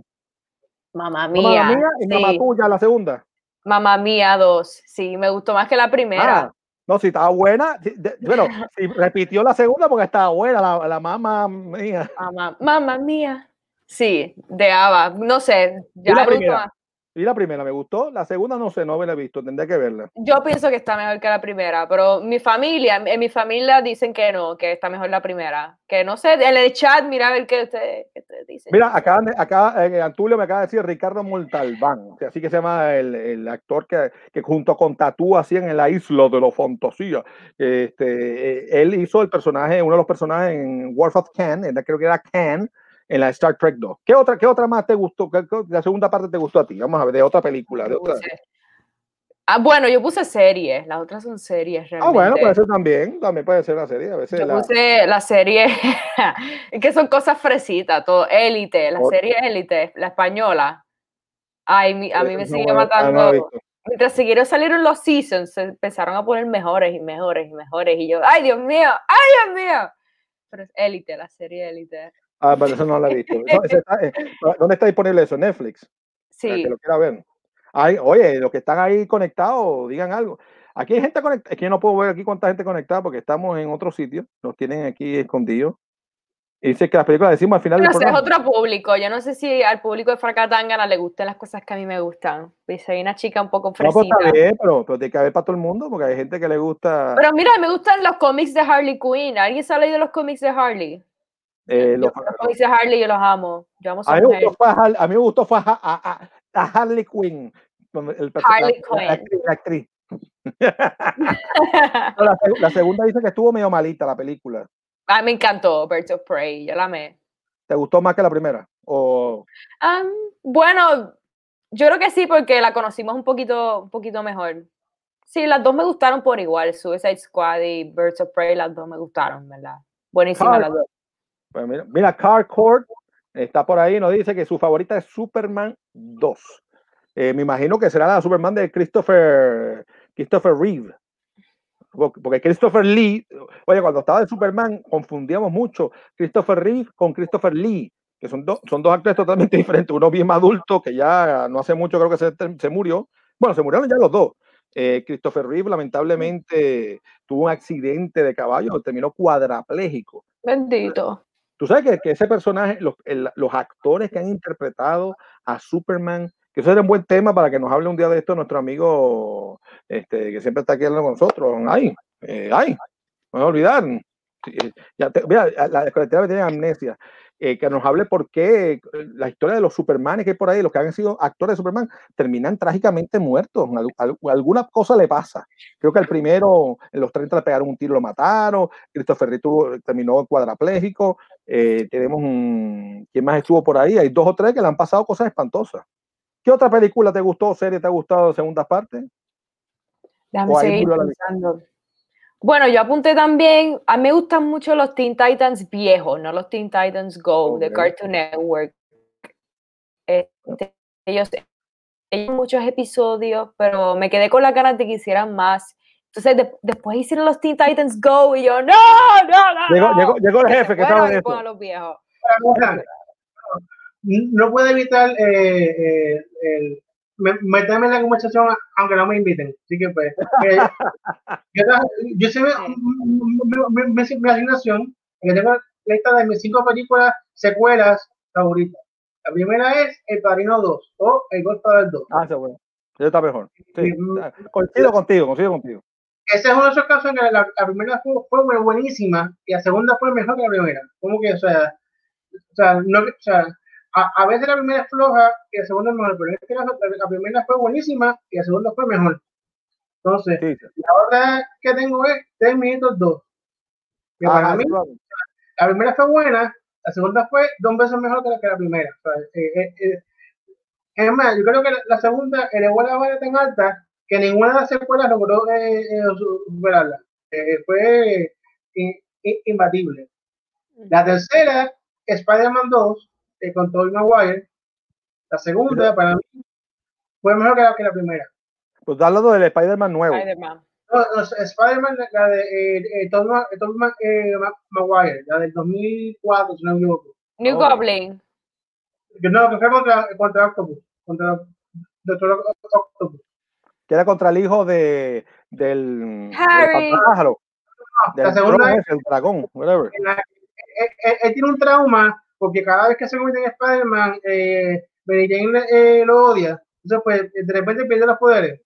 Mamá Mía. mamá mía y mamá sí. tuya, la segunda. Mamá Mía 2. Sí, me gustó más que la primera. Ah, no, si estaba buena. si- de- *laughs* bueno, si repitió la segunda porque estaba buena, la, la mamá mía. Mamá, mamá Mía. Sí, de Ava. No sé. Ya la me gustó más. Y la primera me gustó, la segunda no sé, no me la he visto, tendría que verla. Yo pienso que está mejor que la primera, pero mi familia, en mi familia dicen que no, que está mejor la primera. Que no sé, en el chat, mira a ver qué ustedes, qué ustedes dicen. Mira, acá, acá eh, Antulio me acaba de decir Ricardo Montalbán, así que se llama el, el actor que, que junto con Tatú hacían en la isla de los fantasía. Este, eh, él hizo el personaje, uno de los personajes en War of la- creo que era Khan, en la Star Trek 2. ¿Qué otra, qué otra más te gustó? ¿Qué- qué- la segunda parte te gustó a ti? Vamos a ver, de otra película. De otra. Puse- Ah, bueno, yo puse series, las otras son series realmente. Ah, bueno, puede ser también, también puede ser la serie. A veces Yo la, puse la serie, *laughs* que son cosas fresitas, todo, Élite, la serie Élite, la española. Ay, a mí me sigue ah, matando. Mientras siguieron salieron los seasons, se empezaron a poner mejores y mejores y mejores. Y yo, ¡ay, Dios mío! ¡ay, Dios mío! Pero es Élite, la serie Élite. Ah, pero eso no la he visto. Está- eh, ¿Dónde está disponible eso? Netflix. Para Sí, que lo quiera ver. Ay, oye, los que están ahí conectados, digan algo. Aquí hay gente conectada. Es que yo no puedo ver aquí cuánta gente conectada porque estamos en otro sitio. Nos tienen aquí escondidos. Y dice que las películas decimos al final del ese es otro público. Yo no sé si al público de Fracatangana le gustan las cosas que a mí me gustan. Pues soy una chica un poco No, pues fresita. está bien, pero, pero tiene que haber para todo el mundo porque hay gente que le gusta Pero mira, me gustan los cómics de Harley Quinn. ¿Alguien se ha leído los cómics de Harley? Eh, los- de Harley yo los amo. Yo amo a mí me gustó fue a, mí me gustó fue a, a- a- a Harley Quinn. el la- Harley la- Quinn. actriz, la actriz. *laughs* No, la, seg- la segunda dice que estuvo medio malita la película. Ah, me encantó Birds of Prey. Yo la amé. ¿Te gustó más que la primera? O bueno, yo creo que sí, porque la conocimos un poquito, un poquito mejor. Sí, las dos me gustaron por igual. Suicide Squad y Birds of Prey, las dos me gustaron, ¿verdad? Buenísimas las dos. Pues mira, mira, Carcourt está por ahí, nos dice que su favorita es Superman 2. Eh, me imagino que será la Superman de Christopher, Christopher Reeve. Porque Christopher Lee, oye, cuando estaba de Superman confundíamos mucho Christopher Reeve con Christopher Lee, que son, dos son dos actores totalmente *laughs* diferentes. Uno bien adulto, que ya no hace mucho creo que se, se murió. Bueno, se murieron ya los dos. Eh, Christopher Reeve lamentablemente tuvo un accidente de caballo, terminó cuadraplégico. Bendito. Tú sabes que, que ese personaje, los, los actores que han interpretado a Superman, que eso era un buen tema para que nos hable un día de esto nuestro amigo este, que siempre está aquí hablando con nosotros. Ay, eh, ay, no me olvidar. Eh, Ya te- mira, la, colectiva tiene amnesia. eh, que nos hable por qué eh, la historia de los Supermanes que hay por ahí, los que han sido actores de Superman, terminan trágicamente muertos. Al- al- alguna cosa le pasa. Creo que el primero, en los 30 le pegaron un tiro, lo mataron. Christopher Reeve terminó cuadraplégico. Eh, tenemos un. ¿Quién más estuvo por ahí? Hay dos o tres que le han pasado cosas espantosas. ¿Qué otra película te gustó, serie te ha gustado, segunda parte? Déjame seguir pensando. Bueno, yo apunté también, a mí me gustan mucho los Teen Titans viejos, no los Teen Titans Go de. Cartoon Network. Este, ellos, ellos muchos episodios, pero me quedé con la ganas de que hicieran más. Entonces de- después hicieron los Teen Titans Go y yo, no, no, no. Llegó, no". llegó, llegó el jefe que y eso. pongan los viejos. No puedo evitar eh, eh, el meterme en la conversación aunque no me inviten. Así que pues, eh, *laughs* yo, yo sé mi, mi, mi- mi- mi asignación, que tengo la lista de mis cinco películas secuelas favoritas. La primera es El Padrino 2 o El Godfather 2. Ah, bueno. Ese está mejor. Sí, coincido contigo, coincido contigo. Ese es uno de esos casos en que la, la primera fue, fue, buenísima y la segunda fue mejor que la primera. Como que, o sea, o sea, no, o sea a, a, veces la primera es floja y la segunda es mejor, pero en este caso la, la primera fue buenísima y la segunda fue mejor. Entonces, sí, la otra que tengo es 3 minutos 2. Que ah, para mí, la primera fue buena, la segunda fue dos veces mejor que la, que la primera. O sea, eh, eh, eh, es más, yo creo que la, la segunda elevó la vara tan alta que ninguna de las secuelas logró eh, superarla. fue imbatible. La tercera, Spider-Man 2, con Tobey Maguire. La segunda, para mí, fue mejor que la, que la primera. Pues da hablando del Spider-Man nuevo. Spider-Man. No, no, Spider-Man, la de eh, eh, Tom, Tom eh, Maguire, la del 2004, si no me equivoco. New oh. Goblin. No, que fue contra, contra Octopus. Contra Doctor Octopus. Que era contra el hijo de, del. Harry. Del, no, del la segunda es, el dragón, whatever. La, él, él, él, tiene un trauma porque cada vez que se convierte en Spider-Man, eh, Mary Jane eh, lo odia. Entonces, pues, de repente pierde los poderes.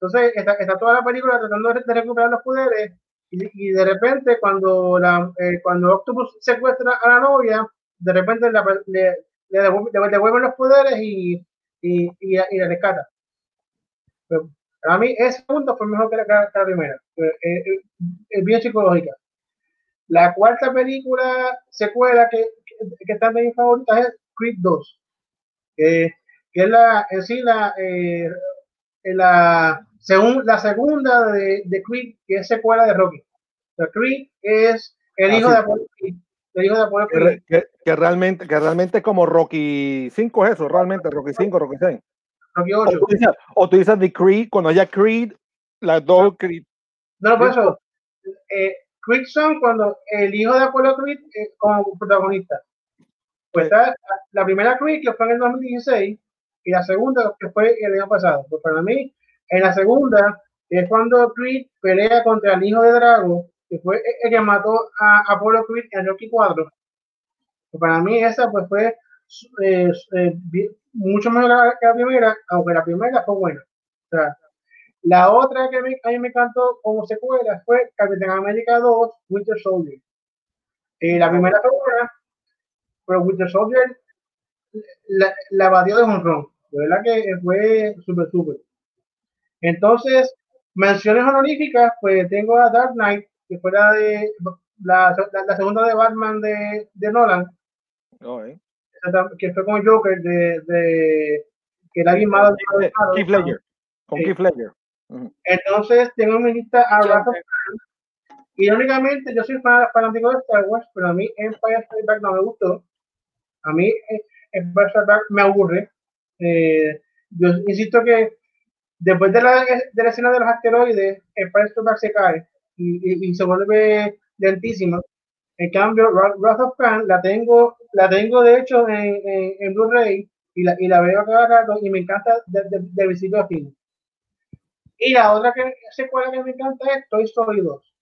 Entonces, está, está, toda la película tratando de recuperar los poderes y, y de repente cuando, la, eh, cuando Octopus secuestra a la novia, de repente la, le, le, devuelven, devuelven los poderes y, y, y, y la rescata. Pero a mí ese punto fue mejor que la, que la primera. Es, es bien psicológica. La cuarta película, secuela que, que, que está de mis favoritas es Creed 2. Eh, que es la, en sí la, eh, la según la segunda de, de Creed, que es secuela de Rocky. O sea, Creed es el hijo, de Apollo Creed, el hijo de Apollo Creed. Que, que, realmente, que realmente es como Rocky 5 es eso, realmente, Rocky 5, Rocky 6. Rocky 8. O tú dices, o tú dices de Creed, cuando haya Creed, las dos Creed. No, por eso, eh, Creed son cuando el hijo de Apollo Creed eh, como protagonista. Pues sí. está la primera Creed que fue en el 2016 y la segunda que fue el año pasado. Pues para mí, en la segunda es cuando Creed pelea contra el hijo de Drago, que fue el que mató a Apollo Creed en Rocky 4. Pues para mí esa pues fue eh, eh, mucho mejor que la primera, aunque la primera fue buena. O sea, la otra que me, a mí me encantó como secuela fue Capitán América 2, Winter Soldier. Eh, la primera fue buena, pero Winter Soldier la, la batió de un ron. De verdad que fue súper, súper. Entonces, menciones honoríficas, pues tengo a Dark Knight, que fue la de la, la, la segunda de Batman de, de Nolan. Oh, eh. Que fue con Joker de, de que era bien malo. Keith Ledger. Con sí. Keith Ledger. Uh -huh. Entonces, tengo en mi lista a Wrath of Khan. Irónicamente, yo soy fanático de Star Wars, pero a mí Empire Strikes Back no me gustó. A mí Empire Strikes Back me aburre. Eh, yo insisto que después de la, de la escena de los asteroides, Empire Strikes Back se cae y, y, y, se vuelve lentísimo. En cambio, Wrath of Khan la tengo, la tengo de hecho en, en, en Blu-ray y la, y la veo cada rato y me encanta de, de, de principio a fin. Y la otra que, secuela que me encanta es Toy Story 2.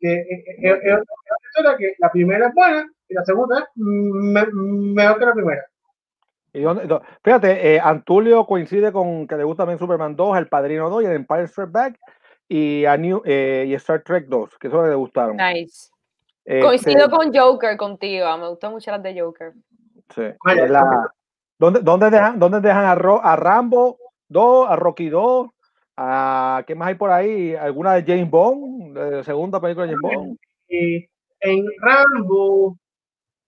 Que es, es, es, es que la primera es buena y la segunda es me, mejor que la primera. ¿Y dónde, fíjate, eh, Antulio coincide con que le gusta también Superman 2, El Padrino 2 y el Empire Strikes Back y, a New, eh, y Star Trek 2, que son que le gustaron. Nice. Eh, Coincido con Joker contigo, me gustan mucho las de Joker. Sí. La, ¿dónde, dónde, dejan, ¿Dónde dejan a, Ro, a Rambo 2, a Rocky 2? A, ¿Qué más hay por ahí? ¿Alguna de James Bond? De segunda película de James Bond. Eh, en Rambo,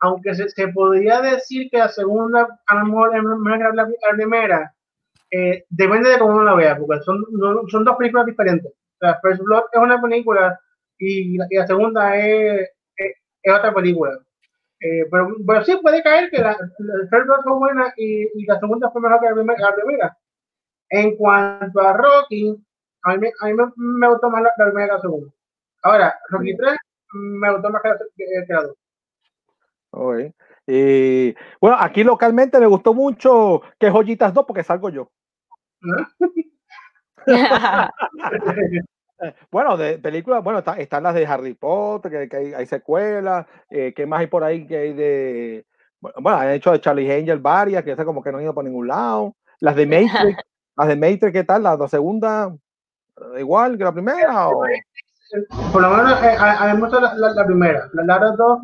aunque se, se, podría decir que la segunda a lo mejor es mejor que la, la primera, eh, depende de cómo uno la vea, porque son, no, son dos películas diferentes. Sea, First Blood es una película y la, y la segunda es, es, otra película. Eh, pero, pero, sí puede caer que la, la Blood fue buena y, y, la segunda fue mejor que la primera. La primera. En cuanto a Rocky, a mí, a mí me, me, gustó más la, la, primera que la segunda. Ahora, Rocky 3 me gustó más que la, que, que la 2. Okay. Y bueno, aquí localmente me gustó mucho que Joyitas 2 porque salgo yo. *laughs* *laughs* bueno, de películas, bueno, está, están las de Harry Potter, que, que hay, hay, secuelas, eh, ¿qué más hay por ahí que hay de, Bueno, han hecho de Charlie Angel varias, que esa como que no han ido por ningún lado. Las de Matrix, *laughs* las de Matrix, ¿qué tal? Las de segunda, igual que la primera. O... Por lo menos eh, a, mí me gustó la, la, primera. Las otras dos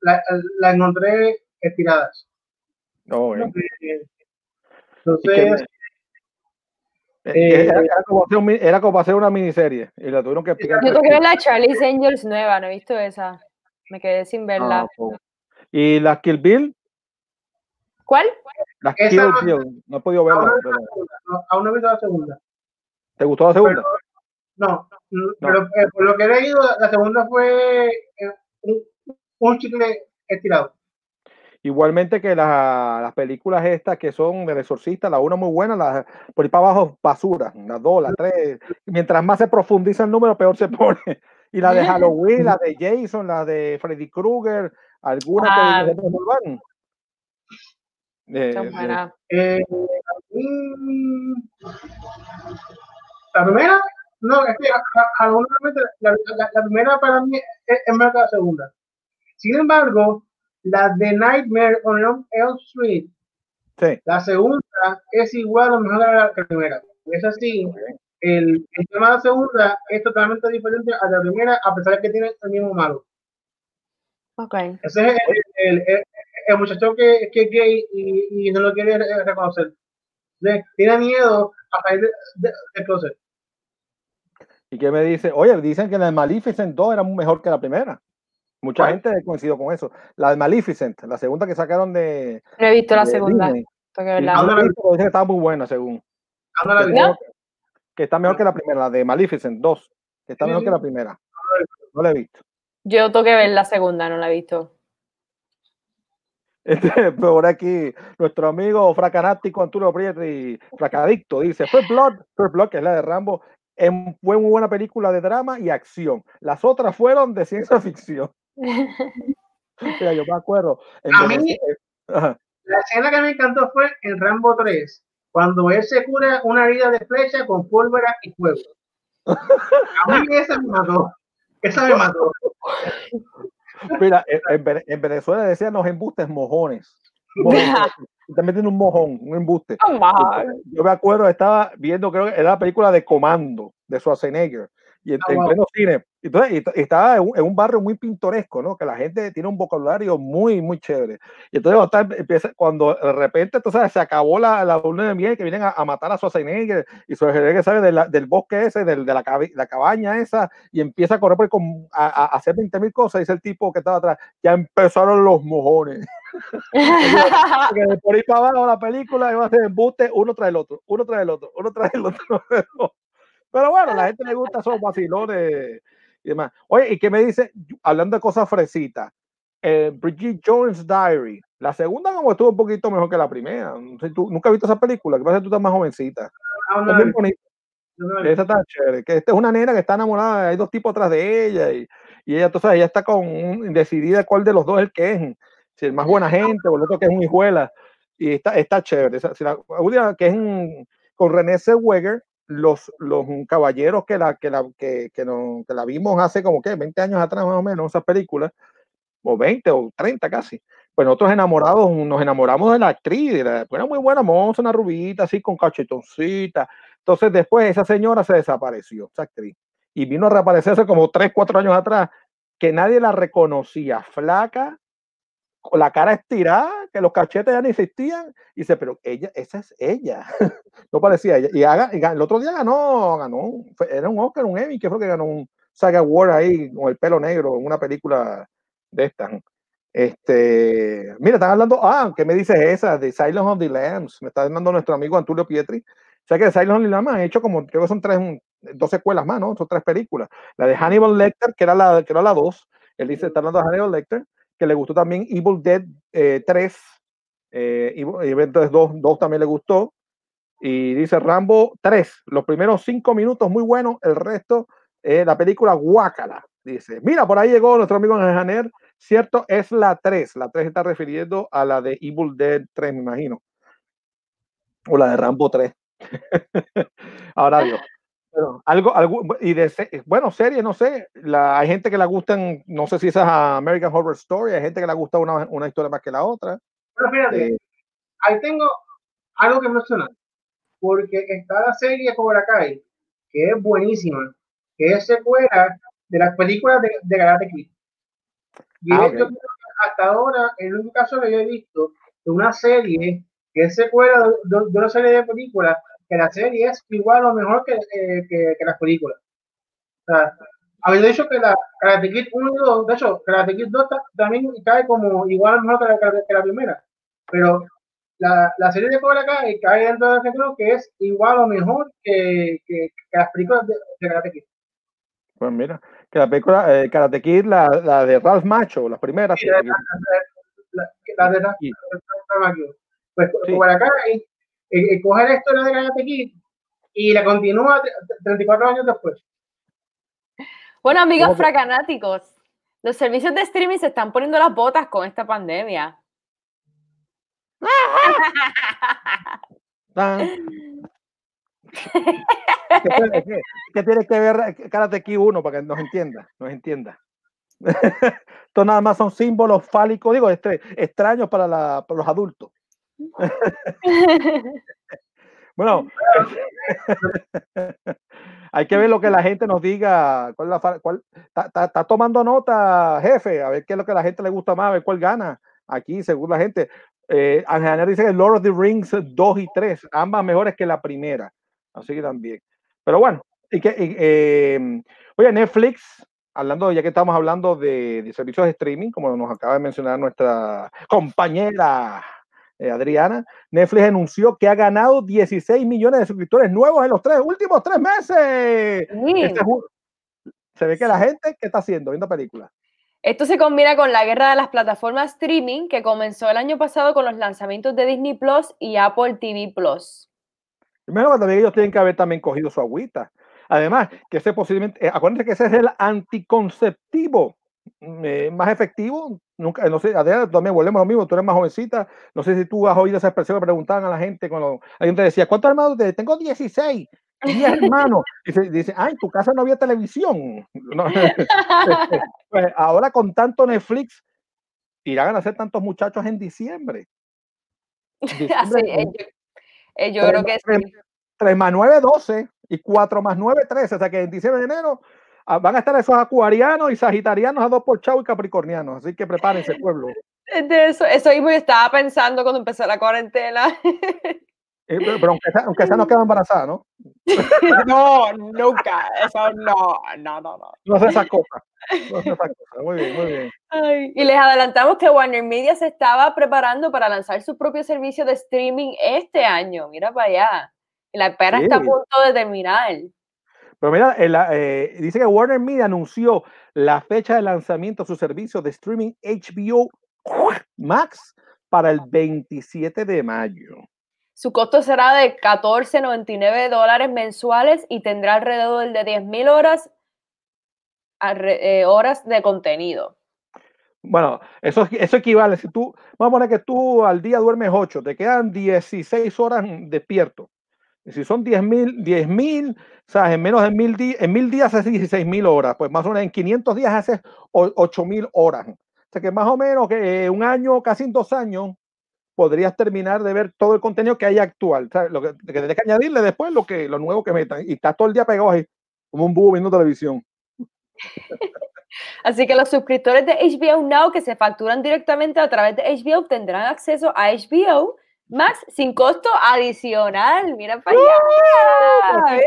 la, la, encontré estiradas. Oh, bien. Entonces, eh, eh, era, era, como hacer un, era, como hacer una miniserie y la tuvieron que explicar. Yo ver la Charlie's Angels nueva, no he visto esa. Me quedé sin verla. Ah, ¿Y la Kill Bill? ¿Cuál? La Kill Bill. No he podido verla. Aún no, pero... aún no he visto la segunda. ¿Te gustó la segunda? Pero, no, pero eh, por lo que he leído, la segunda fue eh, un, un chicle estirado. Igualmente que las películas estas que son del exorcista, la una muy buena, la, por ahí para abajo basura, las dos, las tres. Mientras más se profundiza el número, peor se *laughs* pone. Y la de Halloween, la de Jason, la de Freddy Krueger, algunas ah. que nos van. Eh, eh, la primera, no, es que la, la, la, primera para mí es, es más que la segunda. Sin embargo, la de Nightmare on Elm Street, sí. la segunda es igual o mejor a la primera. Es así, el, el, tema de la segunda es totalmente diferente a la primera, a pesar de que tiene el mismo malo. Okay. Ese es el, el, el muchacho que, que, es gay y, y, no lo quiere reconocer. Tiene miedo a salir del de, closet. ¿Y qué me dice? Oye, dicen que la de Maleficent 2 era mejor que la primera. Mucha gente ha coincidido con eso. La de Maleficent, la segunda que sacaron de. No he visto la segunda. Que está muy buena, según. ¿No? Que está mejor que la primera, la de Maleficent 2. Que está mejor que la primera. No la he visto. Yo tengo que ver la segunda, no la he visto. Este, *laughs* por aquí, nuestro amigo fracanático Antonio Prietri, fracadicto, dice: Fue Blood, Fue Blood, que es la de Rambo, fue muy buena película de drama y acción. Las otras fueron de ciencia *laughs* ficción. *laughs* Mira, yo me acuerdo. A mí, la escena que me encantó fue en Rambo 3, cuando él se cura una herida de flecha con pólvora y fuego. A mí esa me mató. Esa me mató. Mira, en, en Venezuela decían los embustes mojones. *laughs* También tiene un mojón, un embuste. Yo me acuerdo, estaba viendo, creo que era la película de Comando de Schwarzenegger y en, ah, pleno cine. Entonces, estaba en un, barrio muy pintoresco, ¿no? Que la gente tiene un vocabulario muy, muy chévere. Y entonces, empieza, cuando de repente, entonces, se acabó la, la luna de miel que vienen a, matar a Schwarzenegger y Schwarzenegger sale de del bosque ese, del, de la, la, cabaña esa, y empieza a correr por, a, a, hacer 20 mil cosas. Dice el tipo que estaba atrás, ya empezaron los mojones. *laughs* *laughs* por ahí para abajo la película iba a ser embuste uno tras el otro, uno tras el otro, uno tras el otro. Pero bueno, a la gente le gusta esos vacilones y demás. Oye, ¿y qué me dice? Hablando de cosas fresitas, eh, Bridget Jones Diary. La segunda como estuvo un poquito mejor que la primera. ¿Tú, ¿Nunca has visto esa película? Que pasa que tú estás más jovencita. No, no, no, esa está chévere. Que esta es una nena que está enamorada, hay dos tipos atrás de ella y, y ella, entonces, ella está con decidida cuál de los dos es el que es. Si el más buena gente o el otro que es un hijuela. Y está, está chévere. Si la, que es con René Zellweger los, los caballeros que la, que, la, que, que, no, que la vimos hace como que 20 años atrás más o menos, esas películas, o 20 o 30 casi. Pues nosotros enamorados, nos enamoramos de la actriz, era muy buena moza, una rubita así con cachetoncita. Entonces después esa señora se desapareció, esa actriz, y vino a reaparecerse como 3, 4 años atrás, que nadie la reconocía, flaca, con la cara estirada, que los cachetes ya no existían, y dice, pero ella, esa es ella, *laughs* no parecía ella, y, haga, y, el otro día ganó, ganó, era un Oscar, un Emmy, que fue que ganó un Saga Award ahí, con el pelo negro, en una película de estas. Este, mira, están hablando, ah, ¿qué me dices esa? De Silence of the Lambs, me está mandando nuestro amigo Antulio Pietri. O sea que de Silence of the Lambs han hecho como, creo que son tres, dos secuelas más, ¿no? Son tres películas. La de Hannibal Lecter, que era la, que era la dos, él dice, está hablando de Hannibal Lecter, que le gustó también Evil Dead 3, eh, y entonces 2, 2 también le gustó. Y dice Rambo 3, los primeros 5 minutos muy buenos, el resto, eh, la película Guácala. Dice, mira, por ahí llegó nuestro amigo Janer, cierto, es la 3. La 3 está refiriendo a la de Evil Dead 3, me imagino. O la de Rambo 3. *laughs* Ahora Dios. Pero algo, algo, y de, se- bueno, series, no sé, la, hay gente que le gustan, no sé si esas a American Horror Story, hay gente que le gusta una, una historia más que la otra. Pero fíjate, Eh, ahí tengo algo que mencionar. Porque está la serie Cobra Kai, que es buenísima, que es secuela de las películas de, de Karate Kid. Y Ah, es, yo creo que hasta ahora, el único caso que yo he visto de una serie que es secuela de, de- de una serie de películas, que la serie es igual o mejor que, que, que las películas. O sea, había dicho que la Karate Kid 1 y 2, de hecho, Karate Kid 2 ta- también cae como igual o mejor que la, que- la primera. Pero la, la serie de Cobra Kai cae dentro de ese creo que es igual o mejor que, que, que las películas de, de Karate Kid. Pues mira, que la película eh, Karate Kid, la, la de Ralph Macho, las primeras. Sí, la, la, de la, Sí. Pues Sí. Cobra Kai eh, coge la historia de Karate Kid y la continúa t- t- 34 años después. Bueno, amigos ¿Cómo que- fracanáticos, los servicios de streaming se están poniendo las botas con esta pandemia. *laughs* Ah. ¿Qué, tiene- qué- qué tiene que ver Karate Kid 1 para que nos entienda? Nos entienda. *laughs* Esto nada más son símbolos fálicos, digo, este, extraños para, la, para los adultos. Bueno, *laughs* hay que ver lo que la gente nos diga. ¿Cuál la cuál- está, tomando nota, jefe, a ver qué es lo que a la gente le gusta más, a ver cuál gana. Aquí, según la gente. Eh, Ángel dice que Lord of the Rings 2 y 3, ambas mejores que la primera. Así que también. Pero bueno, y que, y, eh, oye, Netflix, hablando, ya que estamos hablando de, de servicios de streaming, como nos acaba de mencionar nuestra compañera eh, Adriana, Netflix anunció que ha ganado 16 millones de suscriptores nuevos en los tres últimos tres meses. Sí. Este se ve que la gente, ¿qué está haciendo? Viendo películas. Esto se combina con la guerra de las plataformas streaming que comenzó el año pasado con los lanzamientos de Disney Plus y Apple TV Plus. Primero, también ellos tienen que haber también cogido su agüita. Además, que ese posiblemente, eh, acuérdense que ese es el anticonceptivo mm, eh, más efectivo. Nunca, no sé, Adriana, también volvemos a lo mismo, tú eres más jovencita. No sé si tú has oído esa expresión que preguntaban a la gente cuando alguien te decía, ¿cuántos hermanos tienes? Tengo 16, 10 hermanos. Y se- dice, ah, en tu casa no había televisión. *laughs* No, *laughs* pues ahora con tanto Netflix, irán a nacer tantos muchachos en diciembre. *laughs* Así, Diciembre, eh, yo, eh, yo Tres creo ma- que tres- sí. 3 más 9, 12 y 4 más 9, 13. O sea que en diciembre y enero van a estar esos acuarianos y sagitarianos a dos por chavo y capricornianos. Así que prepárense, pueblo. *laughs* De eso, eso mismo yo estaba pensando cuando empezó la cuarentena. Eh, pero, aunque, sea, aunque sea no queda embarazada, ¿no? *laughs* no, nunca. Eso no, no, no, no. No hace esas cosas. No hace esas cosas. Muy bien, muy bien. Ay, y les adelantamos que Warner Media se estaba preparando para lanzar su propio servicio de streaming este año. Mira para allá. La espera está a Sí. punto de terminar. Pero mira, el, eh, dice que Warner Media anunció la fecha de lanzamiento de su servicio de streaming HBO Max para el 27 de mayo. Su costo será de 14.99 dólares mensuales y tendrá alrededor de 10.000 horas, eh, horas de contenido. Bueno, eso, eso equivale. Si tú, vamos a poner que tú al día duermes 8, te quedan 16 horas despierto. Si son 10 mil, 10 mil, sea, en menos de mil en mil días haces 16 mil horas, pues más o menos en 500 días haces 8 mil horas. O sea que más o menos que eh, un año, casi en dos años, podrías terminar de ver todo el contenido que hay actual. Sea, lo que, que tienes que añadirle después lo, que, lo nuevo que metan. Y estás todo el día pegado ahí, como un búho viendo televisión. *laughs* Así que los suscriptores de HBO Now que se facturan directamente a través de HBO tendrán acceso a HBO Max sin costo adicional. Mira para allá.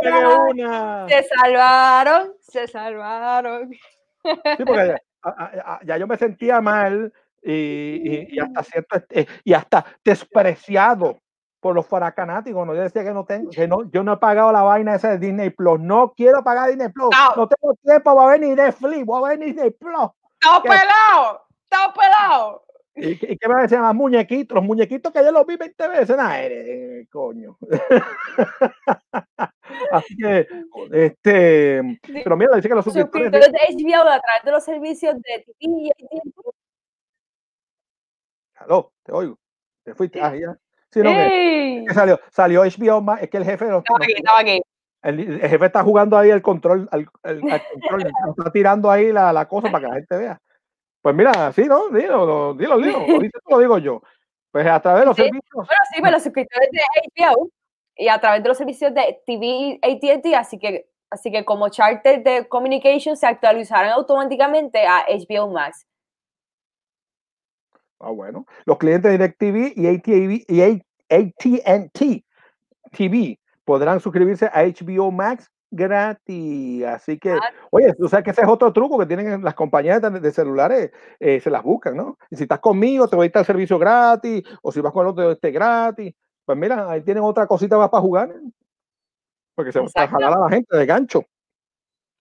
Mira. Se salvaron, se salvaron. Sí, porque ya, a- a- a- ya yo me sentía mal y, y- y hasta cierto eh, y hasta despreciado por los faracanáticos. ¿no? Yo decía que no tengo, que no, yo no he pagado la vaina esa de Disney Plus. No quiero pagar Disney Plus. No. No tengo tiempo para ver ni Netflix, voy a ver Disney Plus. ¡Está pelado! ¡Está pelado! ¿Y, qué- me decían los muñequitos? Los muñequitos que yo los vi 20 veces. Nah, eres, coño. *laughs* Así que, este, pero mira, dice que los suscriptores de- HBO a través de los servicios de TV y. Aló, te oigo. Te fuiste. Ah, ya. Sí, no, que- que salió, salió HBO más, es que el jefe Estaba aquí, estaba aquí. El, el jefe está jugando ahí el control, al, el, al control, está tirando ahí la, la cosa para que la gente vea. Pues mira, sí, ¿no? Dilo, dilo, dilo. *laughs* Tú, lo digo yo. Pues a través de los Sí, servicios. Bueno, sí, pero los suscriptores de HBO y a través de los servicios de TV y AT&T, así que, así que como charter de communication se actualizarán automáticamente a HBO Max. Ah, bueno. Los clientes de DirecTV y AT&T TV podrán suscribirse a HBO Max gratis. Así que, oye, tú sabes que ese es otro truco que tienen las compañías de, celulares, eh, se las buscan, ¿no? Y si estás conmigo, te voy a el servicio gratis, o si vas con el otro, este gratis. Pues mira, ahí tienen otra cosita más para jugar. ¿eh? Porque se va a jalar a la gente de gancho.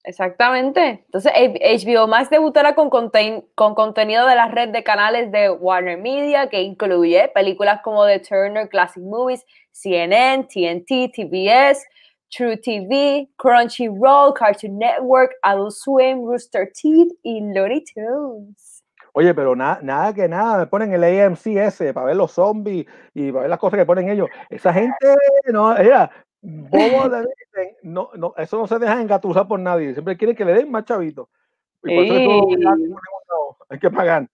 Exactamente. Entonces, HBO Max debutará con, conten- con contenido de la red de canales de Warner Media, que incluye películas como The Turner Classic Movies, CNN, TNT, TBS, True TV, Crunchyroll, Cartoon Network, Adult Swim, Rooster Teeth y Looney Tunes. Oye, pero nada, nada que nada, me ponen el AMC ese para ver los zombies y para ver las cosas que ponen ellos. Esa gente, no, mira, bobo le dicen, no, no, eso no se deja engatusar por nadie, siempre quieren que le den más chavito. Y por eso hay que pagar.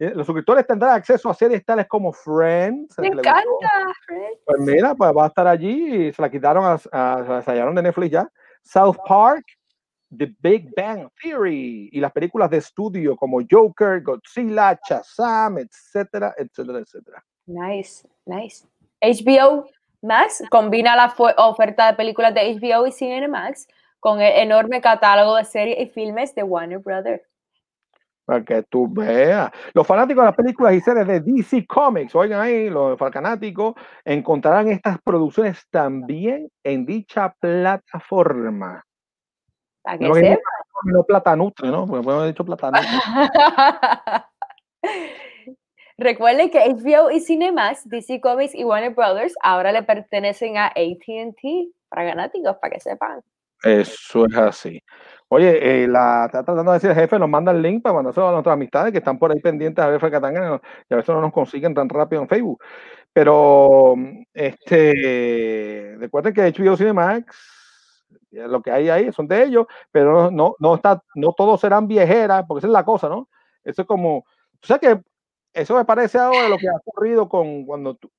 Eh, Los suscriptores tendrán acceso a series tales como Friends. Me encanta. Pues mira, pues va a estar allí y se la quitaron, a, a- se la sellaron de Netflix ya. South Park, The Big Bang Theory y las películas de estudio como Joker, Godzilla, Shazam, etcétera, etcétera, etcétera. Nice, nice. HBO Max combina la oferta de películas de HBO y Cinemax con el enorme catálogo de series y filmes de Warner Brothers. Para que tú veas. Los fanáticos de las películas y series de DC Comics, oigan ahí, los fanáticos, encontrarán estas producciones también en dicha plataforma. Para que No, que sepa. no platanutre, ¿no? Porque haber dicho platanutre. *laughs* Recuerden que HBO y Cinemax, DC Comics y Warner Brothers ahora le pertenecen a AT&T para fanáticos, para que sepan. Eso es así. Oye, eh, la, está tratando de decir el jefe, nos manda el link para mandárselo a nuestras amistades que están por ahí pendientes a ver Fracatanga y a veces no nos consiguen tan rápido en Facebook. Pero, este, recuerden que HBO Cinemax, eh, lo que hay ahí son de ellos, pero no, no, está, no todos serán viejeras, porque esa es la cosa, ¿no? Eso es como, o sea que eso me parece ahora lo que ha ocurrido con cuando tú,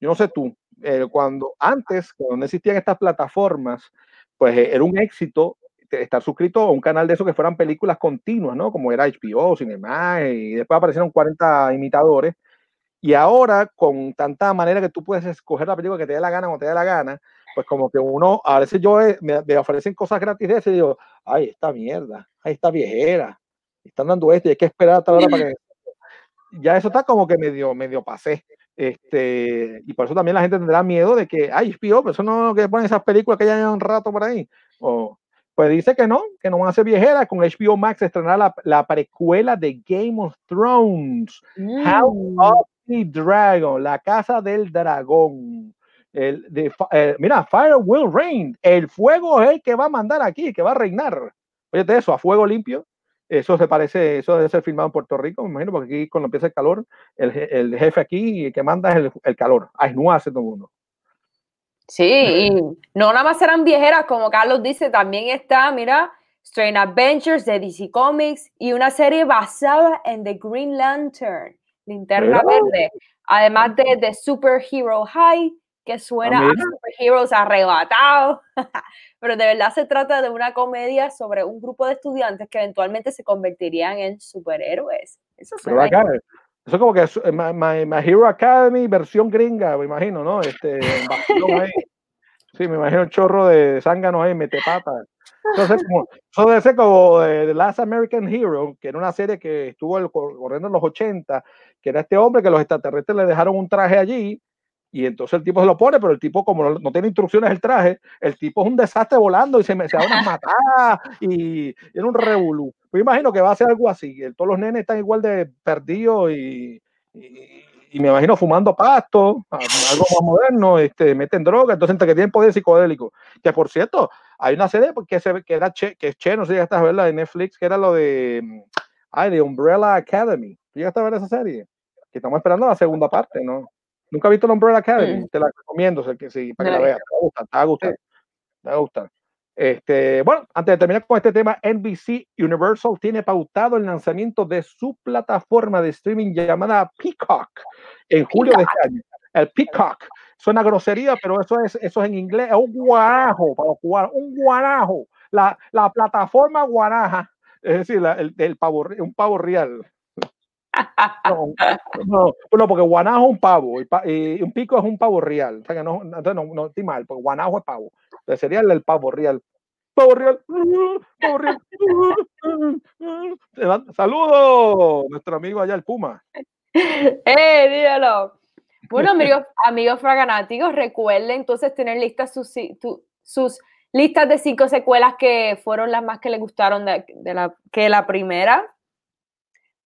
yo no sé tú, eh, cuando antes, cuando no existían estas plataformas, pues eh, era un éxito estar suscrito a un canal de esos que fueran películas continuas, ¿no? Como era HBO, Cinema, y después aparecieron 40 imitadores. Y ahora, con tanta manera que tú puedes escoger la película que te dé la gana o te dé la gana, pues como que uno, a veces yo eh, me, me ofrecen cosas gratis de ese y digo, ay, esta mierda, ay, esta viejera, están dando esto y hay que esperar hasta ahora para que... *laughs* Ya eso está como que medio, medio pasé. Este, y por eso también la gente tendrá miedo de que, ay, HBO, pero eso no que ponen esas películas que ya llevan un rato por ahí. O, pues dice que no, que no van a ser viejeras. Con HBO Max estrenará la, la precuela de Game of Thrones, House Mm. of the Dragon, la casa del dragón. El, de, eh, mira, Fire Will Reign, el fuego es el que va a mandar aquí, que va a reinar. Oye, eso, a fuego limpio. Eso se parece, eso debe ser filmado en Puerto Rico, me imagino, porque aquí cuando empieza el calor, el, el jefe aquí que manda es el, el calor. Ay, no hace todo el mundo. Sí, y no nada más serán viejeras, como Carlos dice, también está, mira, Strange Adventures de DC Comics y una serie basada en The Green Lantern, Linterna Mira. Verde, además de The Superhero High, que suena a superheroes arrebatados, *laughs* pero de verdad se trata de una comedia sobre un grupo de estudiantes que eventualmente se convertirían en superhéroes. Eso suena eso es como que es, eh, My, My- Hero Academy versión gringa, me imagino, ¿no? Este, ahí. Sí, me imagino un chorro de zánganos ahí, mete patas. Entonces, eso debe ser como de The Last American Hero, que era una serie que estuvo corriendo en los 80, que era este hombre que los extraterrestres le dejaron un traje allí, y entonces el tipo se lo pone, pero el tipo, como no, tiene instrucciones el traje, el tipo es un desastre volando y se, me, se da unas matadas y era un revolú. Pues imagino que va a ser algo así, que todos los nenes están igual de perdidos y, y- y me imagino fumando pasto, algo más moderno, este, meten droga, entonces entre que tienen poder psicodélico. Que por cierto, hay una serie que, se, que, era che, que es che, no sé si llegaste a verla de Netflix, que era lo de, mm, ay, de Umbrella Academy. ¿Tú ¿Llegaste a ver esa serie? Que estamos esperando la segunda parte, ¿no? Nunca he visto la Umbrella Academy, Mm. te la recomiendo, o sea, que sí, para que No la la veas, te va a gustar, te va a gustar, te va a gustar. Este, bueno, antes de terminar con este tema, NBC Universal tiene pautado el lanzamiento de su plataforma de streaming llamada Peacock en julio de este año. El Peacock. Suena grosería, pero eso es, eso es en inglés. Es un guarajo, para jugar, un guarajo. La, la plataforma guaraja, es decir, la, el, el pavo, un pavo real. No, no, no, porque guanajo es un pavo y, pa, y, un pico es un pavo real. O sea que no, no, no estoy mal, porque guanajo es pavo. Entonces sería el, pavo real. Pavo real. *laughs* Pavo real. Saludos, nuestro amigo allá, el Puma. *laughs* ¡Eh, dígalo! Bueno, amigos, *laughs* amigos fraganáticos, recuerden entonces tener listas sus, sus listas de cinco secuelas que fueron las más que les gustaron de, de la, que la primera.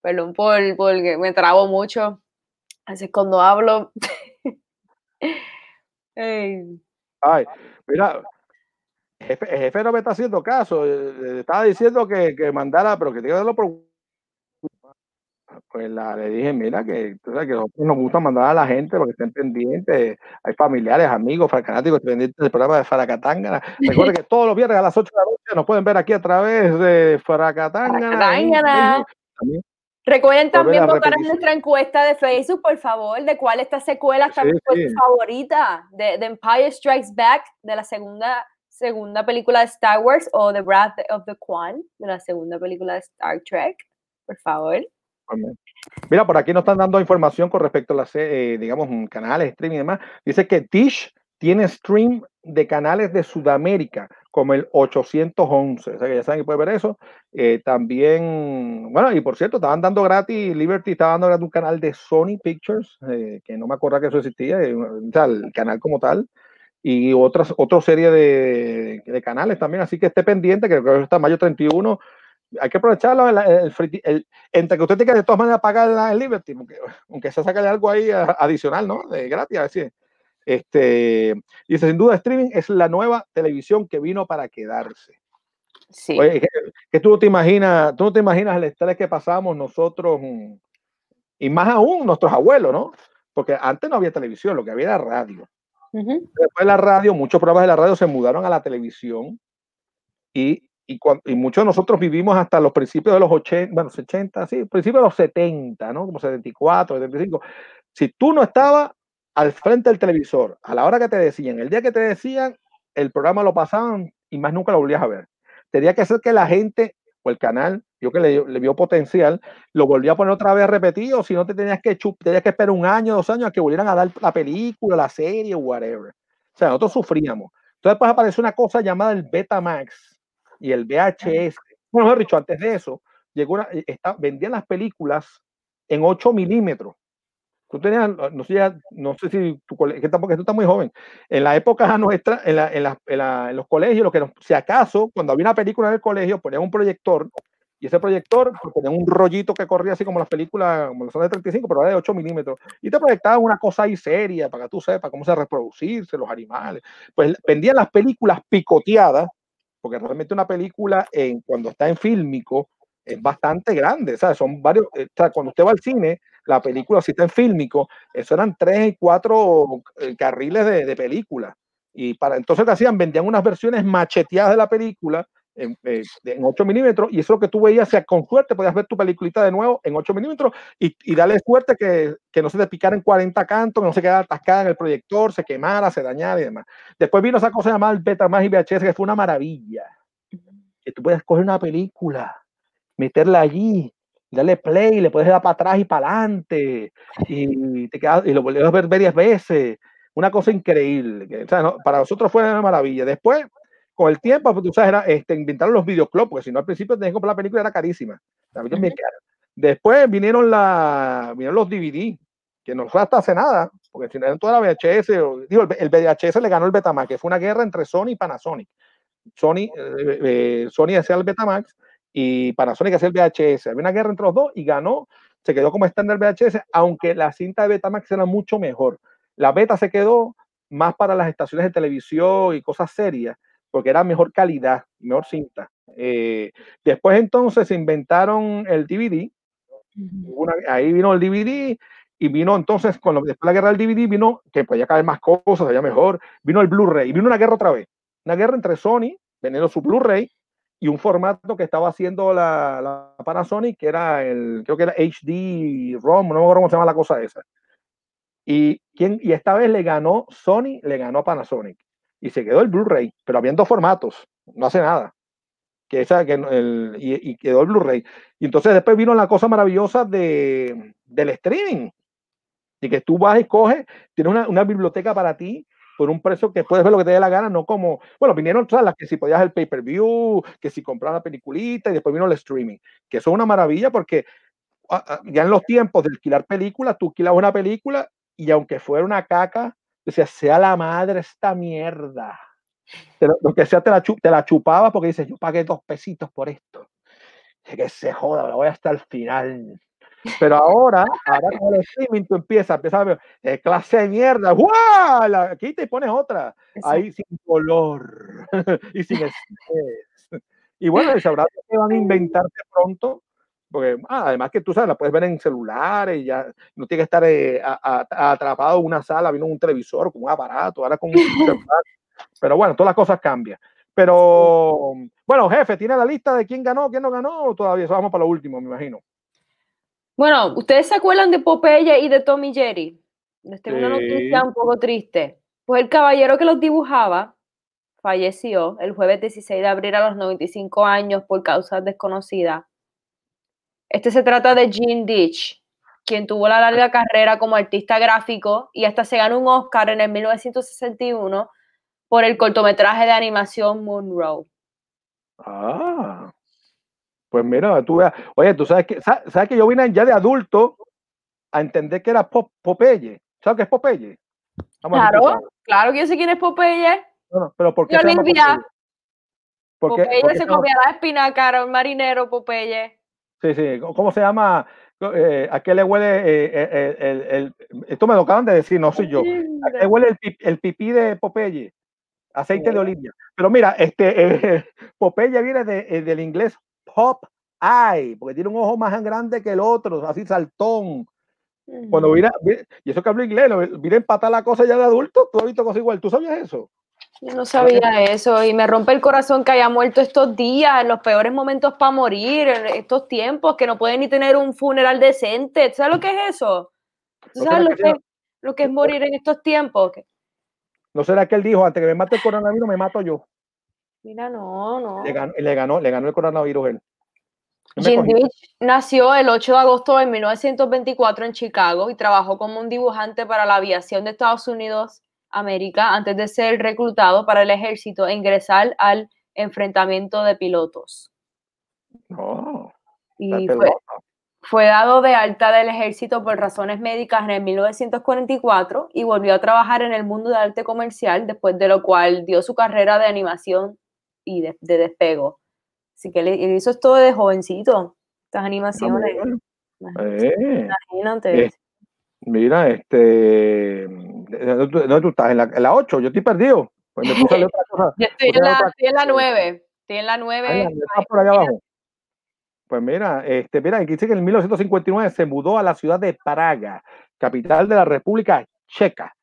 Perdón por, porque me trabo mucho. Así cuando hablo. Ay, mira, el jefe, el jefe, no me está haciendo caso. Le estaba diciendo que, que mandara, pero que tenga que por pues la, le dije, mira, que, tú sabes que nosotros nos gusta mandar a la gente porque estén pendientes, hay familiares, amigos, fanáticos pendientes del programa de Faracatangana. *laughs* Recuerden que todos los viernes a las 8 de la noche nos pueden ver aquí a través de Faracatangana. Recuerden también votar en nuestra encuesta de Facebook, por favor, de cuál esta secuela está sí, sí. favorita, de, de, Empire Strikes Back, de la segunda, segunda película de Star Wars, o The Wrath of the Quan, de la segunda película de Star Trek, por favor. Mira, por aquí nos están dando información con respecto a las, eh, digamos, canales, streaming y demás. Dice que Tish tiene stream de canales de Sudamérica, como el 811. O sea que ya saben que puede ver eso. Eh, también, bueno, y por cierto, estaban dando gratis, Liberty estaba dando gratis un canal de Sony Pictures, eh, que no me acuerdo que eso existía, eh, o sea, el canal como tal. Y otras, otra serie de, de, canales también, así que esté pendiente, que creo que está mayo 31, hay que aprovecharlo el, el, el, entre que usted tenga de todas maneras pagar el Liberty, aunque, aunque se saque algo ahí adicional, ¿no? De gratis, así. Este, dice, sin duda, streaming es la nueva televisión que vino para quedarse. Sí. Oye, que, que tú no te imaginas, tú no te imaginas el estrés que pasamos nosotros y más aún nuestros abuelos, ¿no? Porque antes no había televisión, lo que había era radio. Uh -huh. Después de la radio, muchos programas de la radio se mudaron a la televisión y y, cuando, y, muchos de nosotros vivimos hasta los principios de los 80, bueno, 80, sí, principios de los 70, ¿no? Como 74, 75. Si tú no estabas al frente del televisor, a la hora que te decían, el día que te decían, el programa lo pasaban y más nunca lo volvías a ver. Tenía que ser que la gente o el canal, yo que le, le vio potencial, lo volvía a poner otra vez repetido, si no te tenías que, chup, tenías que esperar un año, dos años a que volvieran a dar la película, la serie, whatever. O sea, nosotros sufríamos. Entonces después apareció una cosa llamada el Betamax, y el VHS. Bueno, mejor dicho, antes de eso, llegó una, está, vendían las películas en 8 milímetros. Tú tenías, no sé, no sé si tu colegio, que tú estás muy joven. En la época *laughs* nuestra, en, la, en, la, en, la, en los colegios, lo que nos, si acaso, cuando había una película en el colegio, ponían un proyector y ese proyector pues, ponían un rollito que corría así como las películas, como las de 35, pero era de 8 milímetros. Y te proyectaban una cosa ahí seria para que tú sepas cómo se reproducirse los animales. Pues vendían las películas picoteadas porque realmente una película en, cuando está en fílmico es bastante grande, ¿sabes? Son varios, o sea, cuando usted va al cine, la película si está fílmico, eso eran tres y cuatro carriles de, de película. Y para entonces que hacían, vendían unas versiones macheteadas de la película en, eh, en 8 milímetros y eso lo que tú veías, sea, con suerte podías ver tu peliculita de nuevo en 8 milímetros y, y darle suerte que, que, no se te picara en 40 cantos, que no se quedara atascada en el proyector, se quemara, se dañara y demás. Después vino esa cosa llamada el Betamax y VHS, que fue una maravilla. Que tú puedes coger una película, meterla allí, darle play, le puedes dar para atrás y para adelante y, te quedas, y lo volvés a ver varias veces. Una cosa increíble. O sea, no, para nosotros fue una maravilla. Después con el tiempo, pues, tú sabes, era, este, inventaron los videoclubs, porque si no al principio tenías que comprar la película, era carísima. Uh -huh. Después vinieron, la, vinieron los DVD, que no fue hasta hace nada, porque si no eran toda la VHS, o, digo, el, el, VHS le ganó el Betamax, que fue una guerra entre Sony y Panasonic. Sony, eh, eh, Sony hacía el Betamax y Panasonic hacía el VHS. Había una guerra entre los dos y ganó, se quedó como estándar VHS, aunque la cinta de Betamax era mucho mejor. La beta se quedó más para las estaciones de televisión y cosas serias porque era mejor calidad, mejor cinta. Eh, después entonces se inventaron el DVD, una, ahí vino el DVD y vino entonces, con lo, después de la guerra del DVD vino, que podía caer más cosas, había mejor, vino el Blu-ray y vino una guerra otra vez, una guerra entre Sony vendiendo su Blu-ray y un formato que estaba haciendo la, Panasonic, que era el, creo que era HD ROM, no me acuerdo cómo se llama la cosa esa. Y, ¿quién, y esta vez le ganó Sony, le ganó Panasonic. Y se quedó el Blu-ray, pero habían dos formatos, no hace nada. Que esa, que el, y, y quedó el Blu-ray. Y entonces después vino la cosa maravillosa de, del streaming. Y que tú vas y coges, tienes una, una biblioteca para ti, por un precio que puedes ver lo que te dé la gana, no como, bueno, vinieron todas las que si podías el pay-per-view, que si compras la peliculita y después vino el streaming, que eso es una maravilla porque ah, ah, ya en los tiempos de alquilar películas, tú alquilabas una película y aunque fuera una caca, decías, sea la madre esta mierda. lo que sea te la, te la chupabas porque dices, yo pagué dos pesitos por esto. Que se joda, la voy hasta el final. Pero ahora, ahora con el streaming tú empiezas, empiezas a ver eh, clase de mierda, ¡guau! aquí te pones otra, ahí sin color *laughs* y sin estrés. Y bueno, y sabrás que van a inventarte pronto, porque ah, además que tú sabes, la puedes ver en celulares, ya no tiene que estar eh, atrapado en una sala viendo un televisor, con un aparato, ahora con un *laughs* celular. Pero bueno, todas las cosas cambian. Pero bueno, jefe, ¿tiene la lista de quién ganó, quién no ganó? Todavía eso vamos para lo último, me imagino. Bueno, ¿ustedes se acuerdan de Popeye y de Tommy Jerry? Les tengo una noticia un poco triste. Pues el caballero que los dibujaba falleció el jueves 16 de abril a los 95 años por causas desconocidas. Este se trata de Gene Ditch, quien tuvo la larga carrera como artista gráfico y hasta se ganó un Oscar en el 1961 por el cortometraje de animación Monroe. Ah. Pues mira, tú veas, oye, tú sabes que, sabes, que yo vine ya de adulto a entender que era Popeye. ¿Sabes qué es Popeye? claro, claro que yo sé quién es Popeye. No, pero ¿por qué se llama Popeye? Popeye se comía la espinaca, era un marinero Popeye. Sí, sí, ¿cómo se llama? Eh, ¿A qué le huele eh, eh, el, el, Esto me lo acaban de decir, no soy yo. ¿A qué huele el, el pipí de Popeye? Aceite de oliva. Pero mira, este *laughs* Popeye viene de, del inglés Pop Eye, porque tiene un ojo más grande que el otro, así saltón. Cuando mira, y eso que hablo inglés, mira empatar la cosa ya de adulto, tú has visto cosas igual, ¿tú sabías eso? Yo no sabía eso y me rompe el corazón que haya muerto estos días, en los peores momentos para morir, en estos tiempos que no pueden ni tener un funeral decente. ¿Sabes lo que es eso? ¿Sabes lo que, lo que es morir en estos tiempos? ¿No será que él dijo, antes que me mate el coronavirus, me mato yo? Mira, no, no. Le ganó, le ganó, le ganó el coronavirus él. Jim nació el 8 de agosto de 1924 en Chicago y trabajó como un dibujante para la aviación de Estados Unidos, América, antes de ser reclutado para el ejército e ingresar al enfrentamiento de pilotos. No. y fue, fue, dado de alta del ejército por razones médicas en el 1944 y volvió a trabajar en el mundo de arte comercial, después de lo cual dio su carrera de animación y de, despego. Así que él, hizo esto de jovencito, estas animaciones. Eh, Imagínate. Eh, mira, este. ¿Dónde tú estás? ¿En la, en la 8? Yo estoy perdido. Pues *laughs* yo estoy, en la, estoy en la 9. Estoy en la 9. por allá abajo. Pues mira, este, mira, dice que en 1959 se mudó a la ciudad de Praga, capital de la República Checa.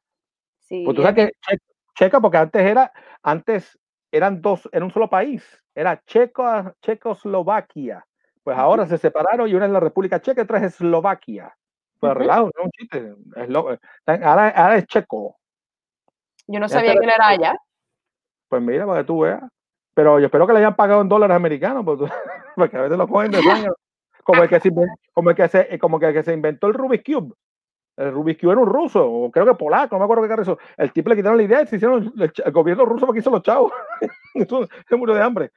Sí, pues tú sabes que Checa, porque antes era, antes eran dos, era un solo país, era Checo, Checoslovaquia. Pues ahora se separaron y una es la República Checa y otra es Eslovaquia. Pues relajo, no un chiste. ahora, es checo. Yo no sabía que él era allá. Pues mira, para que tú veas. Pero yo espero que le hayan pagado en dólares americanos, porque, *laughs* porque a veces lo cogen de como el que se, como el que se, como que, que se inventó el Rubik's Cube. El Rubik's Cube era un ruso, o creo que polaco, no me acuerdo qué era eso. El tipo le quitaron la idea y se hicieron el, gobierno ruso porque hizo los chavos. *laughs* se murió de hambre.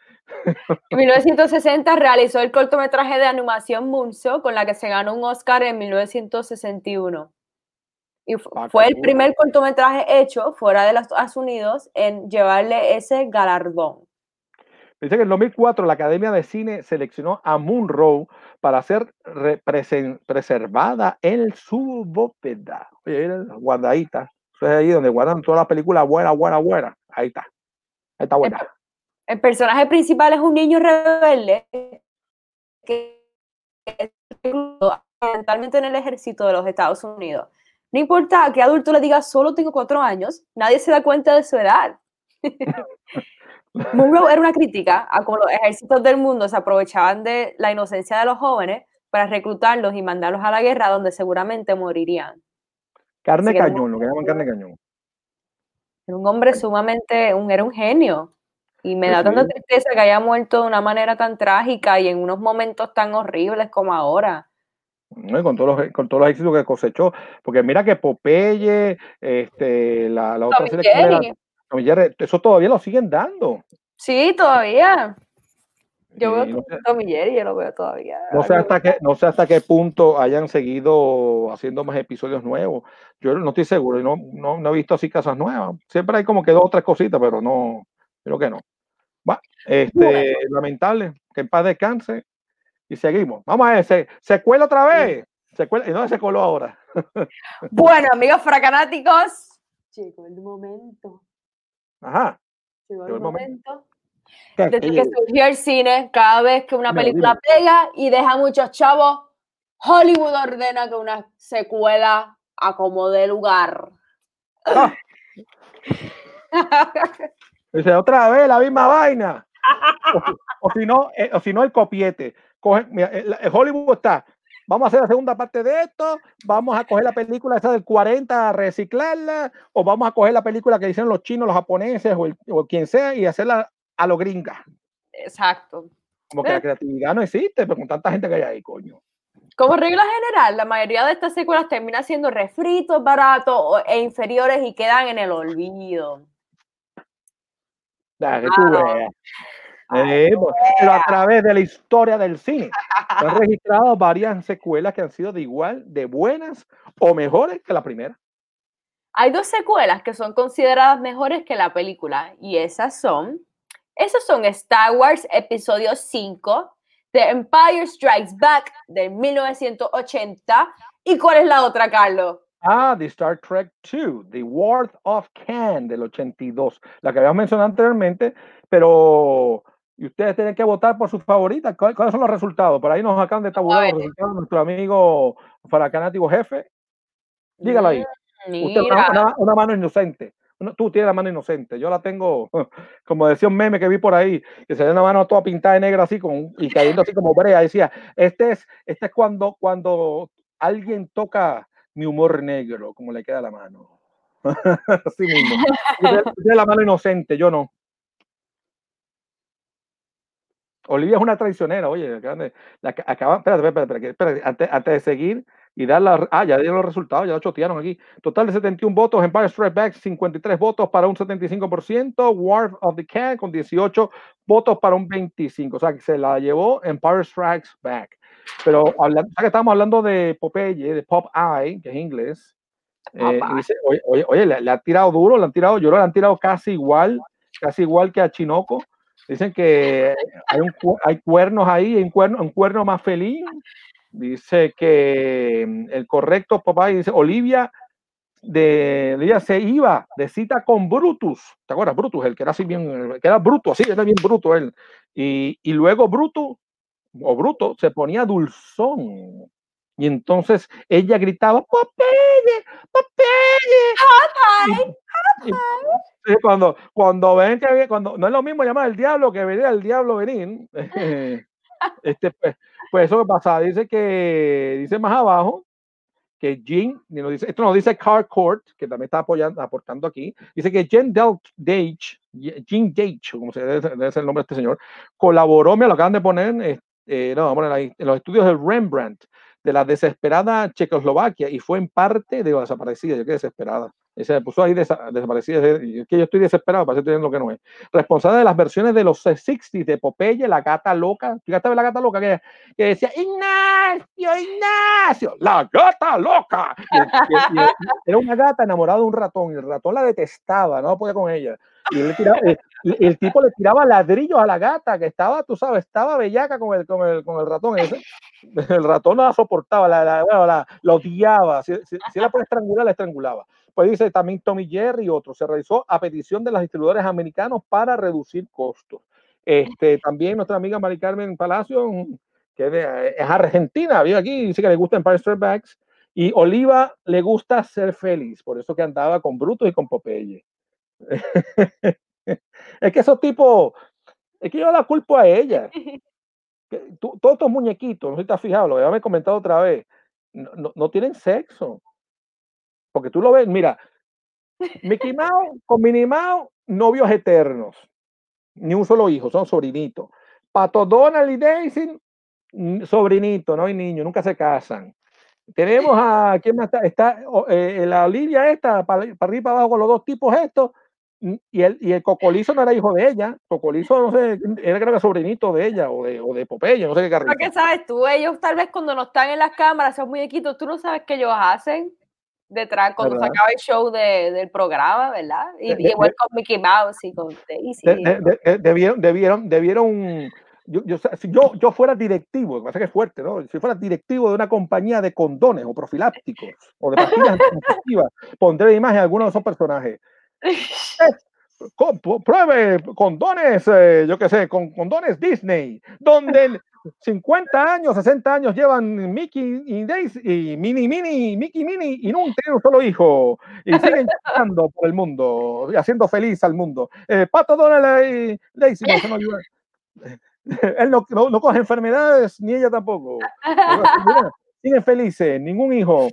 En 1960 realizó el cortometraje de animación Munzo, con la que se ganó un Oscar en 1961. Y ah, fue el primer cortometraje hecho fuera de los Estados Unidos en llevarle ese galardón. Dice que en 2004 la Academia de Cine seleccionó a Monroe para ser preservada en su bóveda. Oye, guardadita. Eso es ahí donde guardan todas las películas buenas, buenas, buenas. Ahí está. Ahí está buena. El, personaje principal es un niño rebelde que mentalmente en el ejército de los Estados Unidos. No importa que adulto le diga solo tengo cuatro años, nadie se da cuenta de su edad. *laughs* Monroe era una crítica a cómo los ejércitos del mundo se aprovechaban de la inocencia de los jóvenes para reclutarlos y mandarlos a la guerra donde seguramente morirían. Carne Así cañón, lo que llaman carne cañón. Era un hombre sumamente, un, era un genio. Y me Sí, da tanta sí. tristeza que haya muerto de una manera tan trágica y en unos momentos tan horribles como ahora. ¿no? Y con todos los con todos los éxitos que cosechó, porque mira que Popeye, este, la, la otra serie que era Jerry. Tom y Jerry, eso todavía lo siguen dando. Sí, todavía. Yo veo no sé, Tom y Jerry, yo lo veo todavía. no sé hasta qué, no sé hasta qué punto hayan seguido haciendo más episodios nuevos. Yo no estoy seguro, no, no, no he visto así casas nuevas. Siempre hay como que dos o tres cositas, pero no, creo que no. Va, este, lamentable, que en paz descanse. Y seguimos. Vamos a ver, se, secuela otra vez. Secuela, ¿Y dónde se coló ahora? *laughs* Bueno, amigos fracanáticos, llegó el momento. Ajá. Llegó el momento. Desde ¿Qué que surgió el cine, cada vez que una película pega y deja muchos chavos, Hollywood ordena que una secuela acomode lugar. Ah, dice, otra vez la misma vaina. O, si- o si no, eh, o si no el copiete. Cogen, mira, el, el Hollywood está. Vamos a hacer la segunda parte de esto. Vamos a coger la película esa del 40 a reciclarla. O vamos a coger la película que hicieron los chinos, los japoneses o, el- o quien sea y hacerla a lo gringa. Exacto. Como que la creatividad no existe, pero con tanta gente que hay ahí, coño. Como regla general, la mayoría de estas secuelas terminan siendo refritos, baratos e inferiores y quedan en el olvido. Que tú Ah, veas. Eh, pues, pero a través de la historia del cine se han registrado varias secuelas que han sido de igual, de buenas o mejores que la primera. Hay dos secuelas que son consideradas mejores que la película y esas son, esas son Star Wars Episodio 5, The Empire Strikes Back de 1980 y ¿cuál es la otra, Carlos? Ah, The Star Trek 2, The World of Can del 82, la que habíamos mencionado anteriormente, pero y ustedes tienen que votar por sus favoritas. ¿Cuál- ¿Cuáles son los resultados? Por ahí nos acaban de tabular los resultados nuestro amigo Faracanático Jefe. Dígalo ahí. Usted una, una- mano inocente. Tú tienes la mano inocente. Yo la tengo, *laughs* como decía un meme que vi por ahí, que se ve una mano toda pintada de negra así con, y cayendo así como brea. Decía, este es, este es cuando, cuando alguien toca mi humor negro, como le queda la mano. *laughs* así mismo. Tiene la mano inocente, yo no. Olivia es una traicionera, oye, acaban de- la acaban, espérate, espérate, espérate, espérate, antes, antes de seguir y dar la, ah, ya dieron los resultados, ya lo chotearon aquí. Total de 71 votos, Empire Strikes Back 53 votos para un 75%, War of the Cat con 18 votos para un 25%, o sea que se la llevó Empire Strikes Back. Pero hablando, ya que estamos hablando de Popeye, de Pop Eye, que es inglés, eh, dice, oye, oye, oye, le, le ha tirado duro, le han tirado, yo le han tirado casi igual, casi igual que a Chinoco. Dicen que hay, un, hay cuernos ahí, hay un cuerno, un cuerno más feliz. Dice que mm, el correcto papá dice Olivia de Olivia se iba de cita con Brutus. ¿Te acuerdas? Brutus, el que era así bien, que era bruto, así, era bien bruto él. Y, y luego Brutus, o Bruto, se ponía dulzón. Y entonces ella gritaba, Popeye, Popeye. Y- y- Cuando, cuando ven que cuando no es lo mismo llamar al diablo que venir al diablo venir. *laughs* este, pues, pues eso pasa, dice que dice más abajo que Jean, nos dice, esto nos dice Carcourt, que también está apoyando, aportando aquí, dice que Jean Del Dage, Jean Dage, como se debe, debe ser el nombre de este señor, colaboró, me lo acaban de poner, eh, no, vamos en los estudios de Rembrandt, de la desesperada Checoslovaquia, y fue en parte de desaparecida, yo qué desesperada. Y se puso ahí desa- desaparecida, es que yo estoy desesperado, para estoy lo que no es. Responsable de las versiones de los 60s de Popeye, la gata loca, fíjate la gata loca que, que decía, Ignacio, Ignacio, la gata loca. Y- y- era una gata enamorada de un ratón, y el ratón la detestaba, no podía con ella. Y él tiraba- el, el tipo le tiraba ladrillos a la gata, que estaba, tú sabes, estaba bellaca con el, con el, con el ratón. ese. El ratón no la soportaba, la, la, la- la odiaba. Si, si, si la puede estrangular, la estrangulaba. Pues dice también Tommy Jerry y otros. Se realizó a petición de los distribuidores americanos para reducir costos. Este, también nuestra amiga Mari Carmen Palacio, que es argentina, vive aquí, dice que le gusta Empire Strikes Back. Y Oliva le gusta ser feliz, por eso que andaba con Brutus y con Popeye. *laughs* es que esos tipos, es que yo la culpo a ella. todos estos muñequitos, no sé si te has fijado, lo había comentado otra vez, no, no, tienen sexo. Porque tú lo ves, mira, Mickey Mouse *laughs* con Minnie Mouse, novios eternos. Ni un solo hijo, son sobrinitos. Pato Donald y Daisy, sobrinito, no hay niños, nunca se casan. Tenemos a, ¿quién más está? Está eh, la Olivia esta, para, para arriba para abajo con los dos tipos estos, y el, y el Cocolizo no era hijo de ella, Cocolizo, no sé, era creo que sobrinito de ella o de, o de Popeye, no sé qué carrito. ¿Qué sabes tú? Ellos tal vez cuando no están en las cámaras, son muñequitos, tú no sabes qué ellos hacen detrás cuando se acaba el show de, del programa, ¿verdad? Y, igual con Mickey Mouse y con Daisy. debieron, debieron, debieron yo, yo, si yo, yo fuera directivo, que que es fuerte, ¿no? Si fuera directivo de una compañía de condones o profilácticos o de pastillas *laughs* anticonceptivas, pondré imagen a alguno de esos personajes. *laughs* pruebe condones, eh, yo qué sé, con condones Disney, donde 50 años, 60 años llevan Mickey y Daisy y Mini Mini, Mickey Mini y no tienen un solo hijo y siguen *laughs* andando por el mundo, haciendo feliz al mundo. Eh, Pato Donald y Daisy, no, no, *laughs* él no, no, coge enfermedades, ni ella tampoco. *laughs* siguen felices, ningún hijo.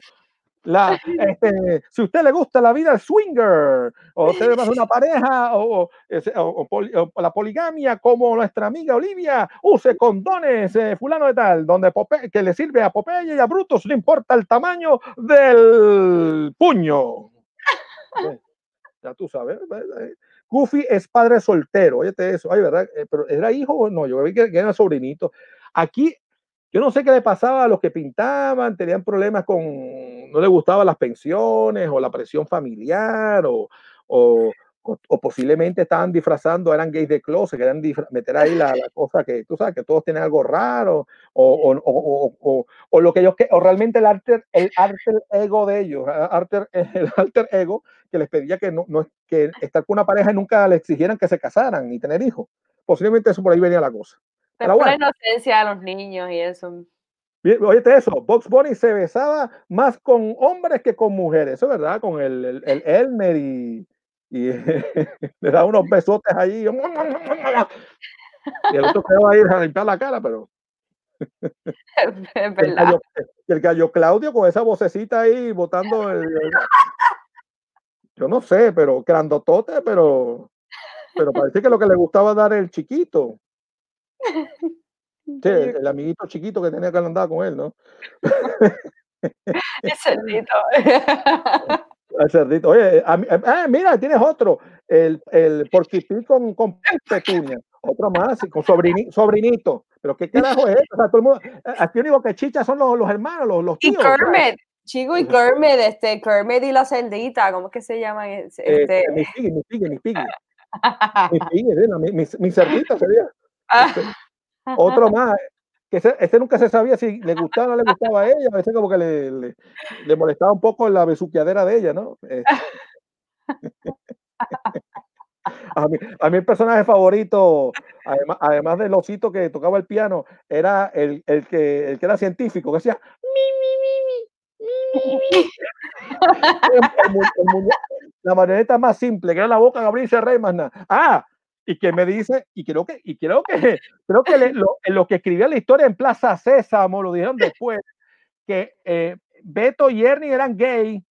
La, *laughs* este, si usted le gusta la vida swinger, o usted más una *laughs* pareja, o, o, la poligamia, como nuestra amiga Olivia, use condones, eh, fulano de tal, donde que le sirve a Popeye y a Brutus, no importa el tamaño del puño. Ya tú sabes. Goofy es padre soltero, oye eso, ay, ¿verdad? Eh, pero ¿era hijo o no? Yo vi que, era sobrinito. Aquí, yo no sé qué le pasaba a los que pintaban, tenían problemas con, no les gustaban las pensiones o la presión familiar o, o, posiblemente estaban disfrazando, eran gays de closet, querían meter ahí la, cosa que tú sabes, que todos tienen algo raro, o, o lo que ellos, o realmente el alter, el alter ego de ellos, alter, *laughs* el alter ego que les pedía que no, no que estar con una pareja y nunca le exigieran que se casaran ni tener hijos. Posiblemente eso por ahí venía la cosa. Pero la inocencia a los niños y eso. Oye, eso, Box Bunny se besaba más con hombres que con mujeres, eso es verdad, con el, el, el Elmer y, y *laughs* le da unos besotes allí. Y *laughs* el otro quedó ahí a limpiar la cara, pero. *laughs* Es verdad. El gallo, Claudio con esa vocecita ahí botando el, yo no sé, pero grandotote, pero pero parece que lo que le gustaba dar el chiquito. *laughs* Sí, el, amiguito chiquito que tenía que andar con él, ¿no? El cerdito. *laughs* El cerdito. Oye, ah, mira, tienes otro. El, el porquipí con, con petunia. Otro más, con sobrinito. Pero qué carajo es O sea, todo el mundo, aquí único que chicha son los, los hermanos, los, los tíos. Y Kermit. Chico y Kermit, este, Kermit y la cerdita, ¿cómo es que se llaman? Eh, este... mi pigue, mi pigue, mi pigue. mi *laughs* pigue, mi, mi, mi cerdita sería. Este, otro *laughs* más, que ese, ese, nunca se sabía si le gustaba o no le gustaba a ella, a veces como que le, le, le molestaba un poco la besuqueadera de ella, ¿no? Este. *laughs* A mí, a mí, el personaje favorito, además, además del osito que tocaba el piano, era el, el, que, el que era científico, que decía mi, mi, mi, mi, *laughs* la marioneta más simple, que era la boca de abrir y cerrar más nada. Ah, y que me dice, y creo que, y creo que, creo que lo, lo, que escribía la historia en Plaza Sésamo, lo dijeron después, que eh, Beto y Ernie eran gay.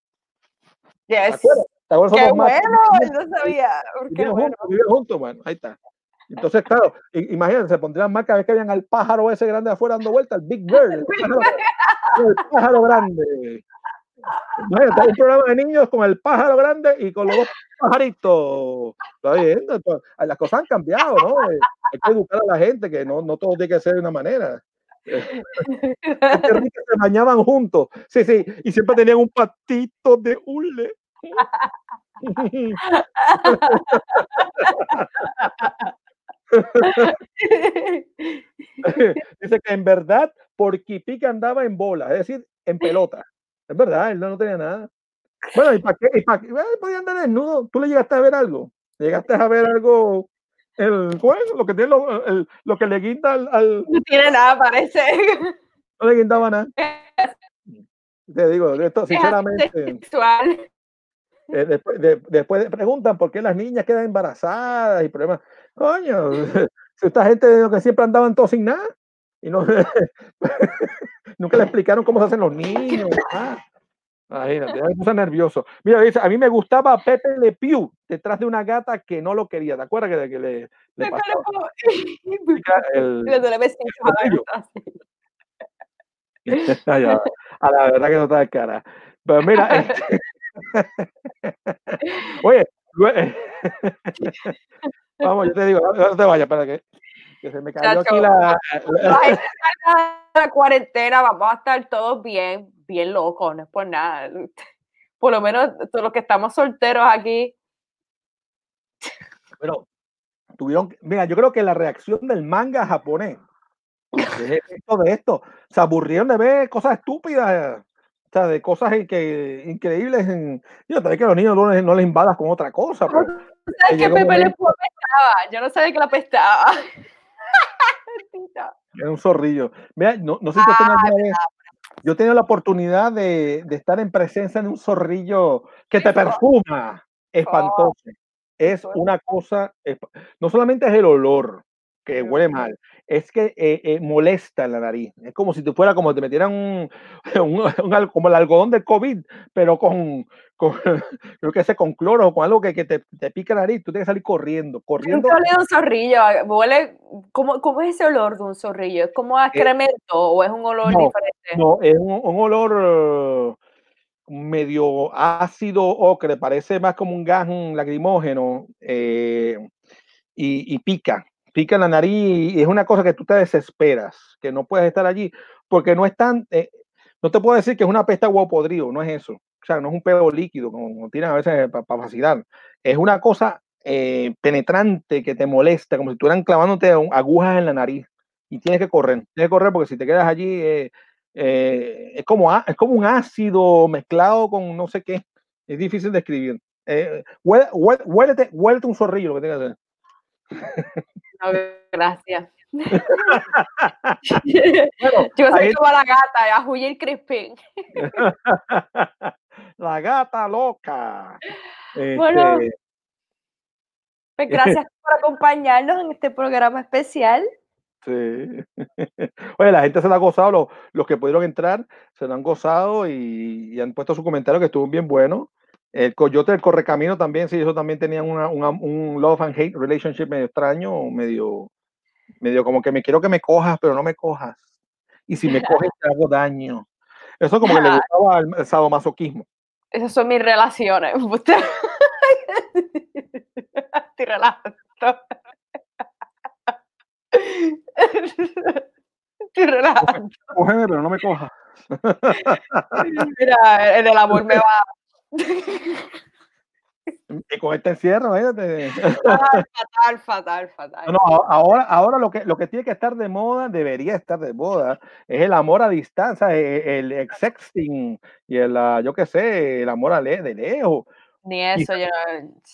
Yes. ¿Te acuerdas? Qué bueno, no sabía. Qué bueno. Juntos, juntos, bueno, ahí está. Entonces, claro, imagínense, se pondrían más cada vez que habían al pájaro ese grande afuera dando vueltas, el Big Bird, el *laughs* pájaro, el pájaro grande. Imagínate, un programa de niños con el pájaro grande y con los dos pajaritos. Está bien, las cosas han cambiado, ¿no? Eh, hay que educar a la gente, que no, no todo tiene que ser de una manera. Se bañaban juntos. Sí, sí, y siempre tenían un patito de hule. *laughs* Dice que en verdad Porquipica andaba en bola, es decir, en pelota. Es verdad, él no, tenía nada. Bueno, ¿y para qué? ¿Y para qué? podía andar desnudo. ¿Tú le llegaste a ver algo? ¿Llegaste a ver algo? El juego, lo que tiene lo, el, lo que le guinda al, No tiene nada, parece. *laughs* No le guindaba nada. *laughs* Te digo, esto sinceramente. Sexual. Eh, después, de, después preguntan por qué las niñas quedan embarazadas y problemas. Coño, *laughs* esta gente que siempre andaban todos sin nada y no, *laughs* nunca le explicaron cómo se hacen los niños. Imagínate, me puse nervioso. Mira, dice, a mí me gustaba Pepe Le Pew detrás de una gata que no lo quería. ¿Te acuerdas que, que le, le pasó? *laughs* El, *laughs* a la verdad que no está de cara. Pero mira, este oye, vamos, yo te digo, no te vayas, para que, que se me cayó aquí la, la... la cuarentena, vamos a estar todos bien, bien locos, no es por nada. *laughs* Por lo menos todos los que estamos solteros aquí. Pero tuvieron, mira, yo creo que la reacción del manga japonés de esto, de esto, se aburrieron de ver cosas estúpidas, o sea, de cosas que, increíbles. En, yo también que los niños no les, no les invadas con otra cosa. Pero, ¿Sabes que Pepe le? Yo no sabía que la apestaba. Es un zorrillo. Mira, no, no sé si ah, vez, yo he tenido la oportunidad de, de, estar en presencia de un zorrillo que te perfuma, espantoso. Es una cosa, no solamente es el olor, que huele mal, es que eh, eh, molesta en la nariz. Es como si tú fuera como te metieran un, *laughs* un, como el algodón del COVID, pero con, con *laughs* creo que sé, con cloro o con algo que, que te, te, pica la nariz. Tú tienes que salir corriendo, corriendo. Nunca un zorrillo. Huele, ¿cómo, ¿cómo, es ese olor de un zorrillo? ¿Es como a excremento o es un olor no, diferente? No, es un, un olor medio ácido o que le parece más como un gas lacrimógeno eh, y, y pica pica en la nariz y es una cosa que tú te desesperas, que no puedes estar allí, porque no es tan, eh, no te puedo decir que es una pesta huevo podrido, no es eso. O sea, no es un pedo líquido, como tienen a veces para pa vacilar. Es una cosa eh, penetrante que te molesta, como si estuvieran clavándote agujas en la nariz. Y tienes que correr, tienes que correr porque si te quedas allí eh, es, como, es como un ácido mezclado con no sé qué. Es difícil de escribir. Eh, huélete un zorrillo lo que tengas que hacer. *laughs* No, gracias. *laughs* bueno, Yo soy como la gata, a Julián Crispin. *laughs* la gata loca. Bueno, este... pues *laughs* gracias por acompañarnos en este programa especial. Sí. Oye, la gente se la ha gozado, los, los que pudieron entrar se lo han gozado y, y han puesto su comentario que estuvo bien bueno. El Coyote del Correcamino también, sí, eso también tenían una, una, un love and hate relationship medio extraño, medio, medio como que me quiero que me cojas, pero no me cojas. Y si me *laughs* coges te hago daño. Eso como que le *laughs* gustaba el sadomasoquismo. Esas son mis relaciones. Estoy relajando. Estoy relajando. Cógeme, pero no me cojas. Mira, en el amor me va y con este encierro, fíjate. fatal, fatal, fatal. No, ahora, ahora lo que lo que tiene que estar de moda, debería estar de moda, es el amor a distancia, e, el, el sexting y el, ah, yo qué sé, el amor a le, de lejos. Ni eso, y, yo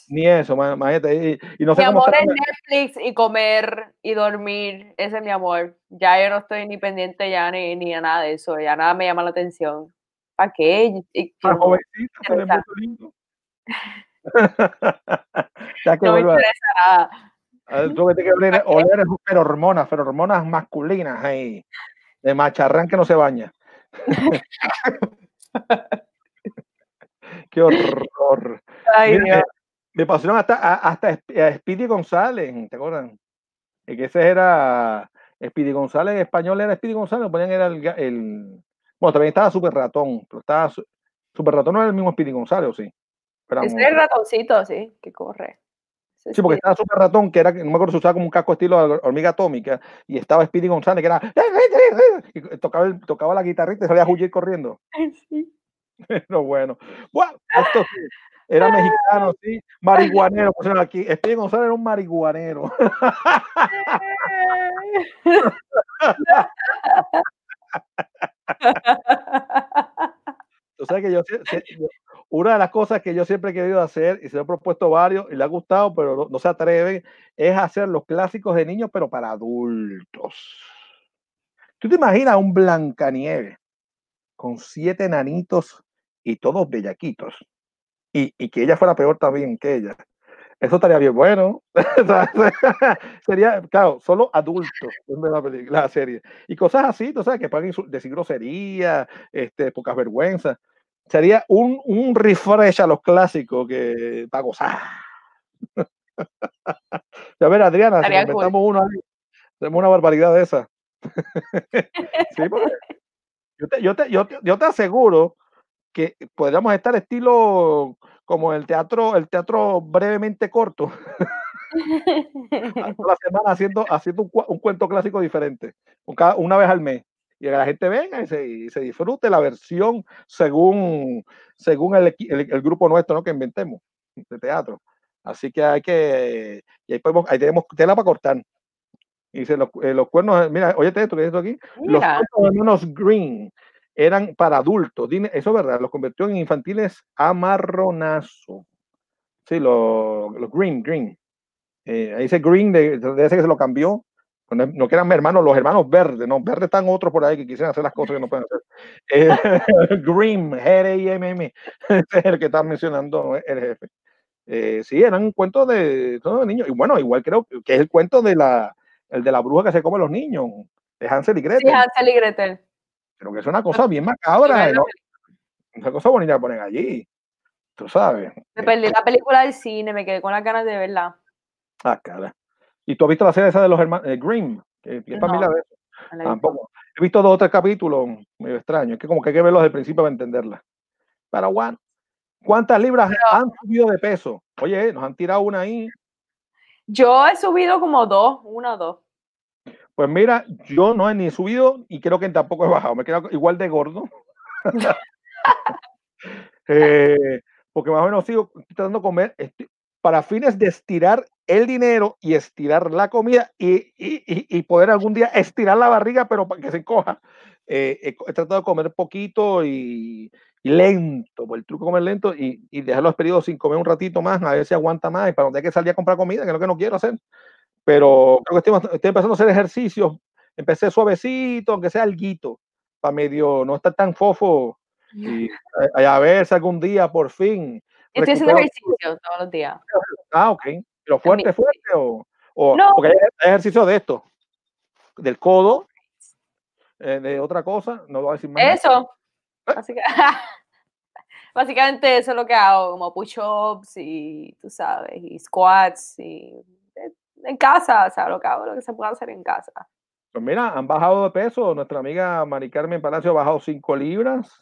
Ni eso, imagínate. Y, y no mi sé amor cómo es Netflix y comer y dormir. Ese es mi amor. Ya yo no estoy ni pendiente ya ni, ni a nada de eso. Ya nada me llama la atención. ¿Para qué? Para jovencita, lindo. *laughs* ya que no me interesa nada. Tú que que oler, oler ferormonas, ferormonas masculinas ahí, de macharrán que no se baña. *laughs* Qué horror. Ay, Mira, Dios. me pasaron hasta, hasta a Speedy González, ¿te acuerdan? Y que ese era Speedy González, en español era Speedy González, lo ponían era el, el bueno, también estaba Super Ratón, pero estaba Super Ratón no era el mismo Speedy González, ¿o sí? Ese es el ratoncito, sí, que corre. Sí, sí porque estaba Super Ratón, que era, no me acuerdo si usaba como un casco estilo hormiga atómica, y estaba Speedy González, que era. Y tocaba, el, tocaba la guitarrita y salía a *laughs* huir corriendo. Sí. *laughs* Pero bueno. Bueno, esto sí. Era mexicano, sí, marihuanero. Pues aquí, Speedy González era un marihuanero. *laughs* o sea que yo, una de las cosas que yo siempre he querido hacer y se lo he propuesto varios y le ha gustado, pero no, se atreven, es hacer los clásicos de niños, pero para adultos. ¿Tú te imaginas un Blancanieves con siete nanitos y todos bellaquitos? y, y que ella fuera peor también que ella. Eso estaría bien bueno. *laughs* *laughs* Sería, claro, solo adultos la, película, la serie. Y cosas así, tú sabes, que pueden decir grosería, este, pocas vergüenzas. Sería un, un refresh a los clásicos que para gozar. *laughs* a ver, Adriana, si inventamos uno ahí, tenemos una barbaridad de esa. sí, yo te, yo, te, yo, te, yo te aseguro que podríamos estar estilo como el teatro, el teatro brevemente corto. *laughs* *laughs* la semana haciendo, haciendo un, un, cuento clásico diferente, una vez al mes. Y que la gente venga y se, y se disfrute la versión según, según el, el, el, grupo nuestro ¿no? que inventemos de teatro. Así que hay que, y ahí, podemos, ahí tenemos tela para cortar. Y dice, los, eh, los cuernos, mira, oye esto que esto aquí, mira. los cuernos Green eran para adultos. Eso es verdad, los convirtió en infantiles amarronazo. Sí, los, los green, green. Eh, ahí dice green, de, de, ese que se lo cambió. No que eran hermanos, los hermanos verdes, no, verdes están otros por ahí que quisieran hacer las cosas que no pueden hacer. Eh, *laughs* green, G-R-I-M-M, *laughs* es el que está mencionando el jefe. Eh, sí, eran cuentos de, de niños. Y bueno, igual creo que es el cuento de la, el de la bruja que se come los niños, de Hansel y Gretel. Sí, Hansel y Gretel. Pero que es una cosa bien macabra. ¿no? Una cosa bonita que ponen allí. Tú sabes. Me perdí la película del cine, me quedé con las ganas de verla. Ah, cara. ¿Y tú has visto la serie esa de los hermanos eh, Grimm? Que, que es familia de. Tampoco. He visto dos o tres capítulos medio extraños. Es que como que hay que verlos el principio para entenderla. Bueno, ¿cuántas libras Pero, han subido de peso? Oye, nos han tirado una ahí. Yo he subido como dos, una o dos. Pues mira, yo no he ni subido y creo que tampoco he bajado. Me quedo igual de gordo. *laughs* eh, porque más o menos sigo tratando de comer para fines de estirar el dinero y estirar la comida y, y, y poder algún día estirar la barriga, pero para que se coja. Eh, he, he, tratado de comer poquito y, y lento, pues el truco es comer lento y, y, dejar los periodos sin comer un ratito más, a ver si aguanta más y para donde hay que salir a comprar comida, que es lo que no quiero hacer pero creo que estoy, estoy, empezando a hacer ejercicios. Empecé suavecito, aunque sea alguito, para medio no estar tan fofo y *laughs* a, a, ver si algún día por fin. Estoy haciendo ejercicio todos los días. *laughs* Ah, ok. ¿Pero fuerte, fuerte o, o no. porque hay ejercicio de esto, del codo, *laughs* eh, de otra cosa, no lo voy a decir más. Eso. Básicamente, básicamente eso es lo que hago, como push-ups y tú sabes, y squats y en casa, o sea, lo que hago, lo que se puede hacer en casa. Pues mira, han bajado de peso. Nuestra amiga Mari Carmen Palacio ha bajado 5 libras.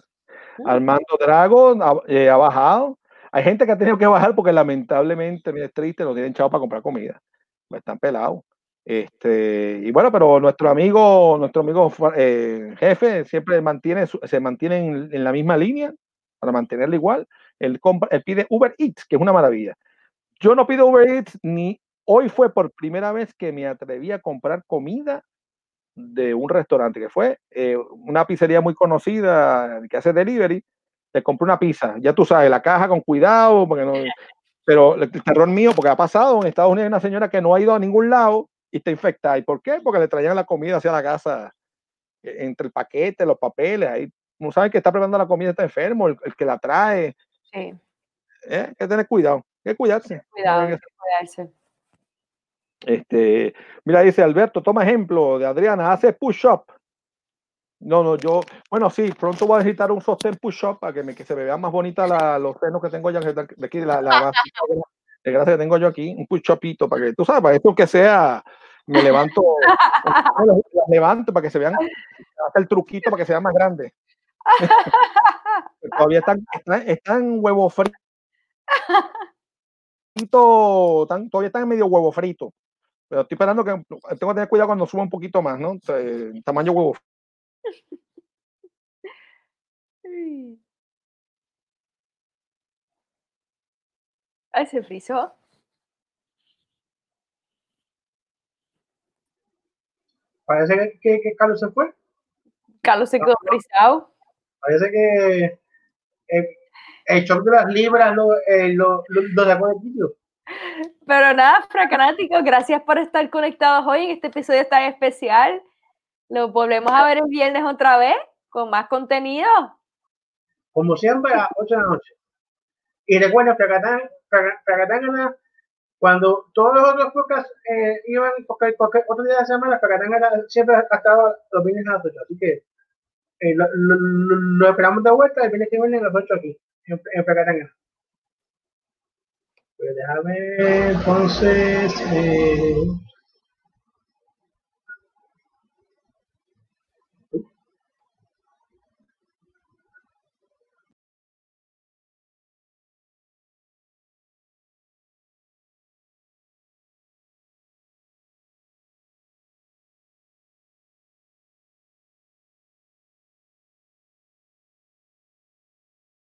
Mm. Armando Drago ha, eh, ha, bajado. Hay gente que ha tenido que bajar porque lamentablemente, mira, es triste, no tienen chavo para comprar comida. Pues están pelados. Este, y bueno, pero nuestro amigo, nuestro amigo eh, jefe siempre mantiene, se mantiene en, en, la misma línea para mantenerlo igual. Él, compra, él pide Uber Eats, que es una maravilla. Yo no pido Uber Eats ni Hoy fue por primera vez que me atreví a comprar comida de un restaurante, que fue eh, una pizzería muy conocida que hace delivery. Le compré una pizza, ya tú sabes, la caja con cuidado, porque no, pero el terror mío, porque ha pasado en Estados Unidos hay una señora que no ha ido a ningún lado y está infectada. ¿Y por qué? Porque le traían la comida hacia la casa, eh, entre el paquete, los papeles, ahí no saben que está preparando la comida, está enfermo, el, el que la trae. Sí. ¿Eh? Hay que tener cuidado, hay que cuidarse. Cuidado, hay que cuidarse. Este, mira, dice Alberto, toma ejemplo de Adriana, hace push-up. No, no, yo, bueno, sí, pronto voy a necesitar un sostén push-up para que, me, que se me vean más bonitas la, los senos que tengo ya de aquí, la, la *laughs* de gracia que tengo yo aquí, un push-upito para que, tú sabes, para esto que sea, me levanto, *laughs* levanto para que se vean, hasta el truquito para que sea más grande. *laughs* Todavía están, están, están huevo frito, están, todavía están medio huevo frito. Pero estoy esperando que tengo que tener cuidado cuando suba un poquito más, ¿no? O sea, tamaño huevo. *laughs* Ay, se frizó. Parece que, que, que, Carlos se fue. Carlos se quedó frisado. Parece que eh, el shock de las libras lo, eh, lo, lo, lo sacó del sitio. *laughs* Pero nada, fracanáticos, gracias por estar conectados hoy en este episodio tan especial. Nos volvemos a ver el viernes otra vez con más contenido. Como siempre, a 8 de la noche. Y recuerda, Fracatán, cuando todos los otros podcasts eh, iban, porque cualquier otro día de la semana, Fracatán siempre ha estado los viernes a las 8. Así que eh, lo, lo, lo, esperamos de vuelta el viernes que viene a las 8 aquí, en, en Fracatán. Déjame entonces. Eh,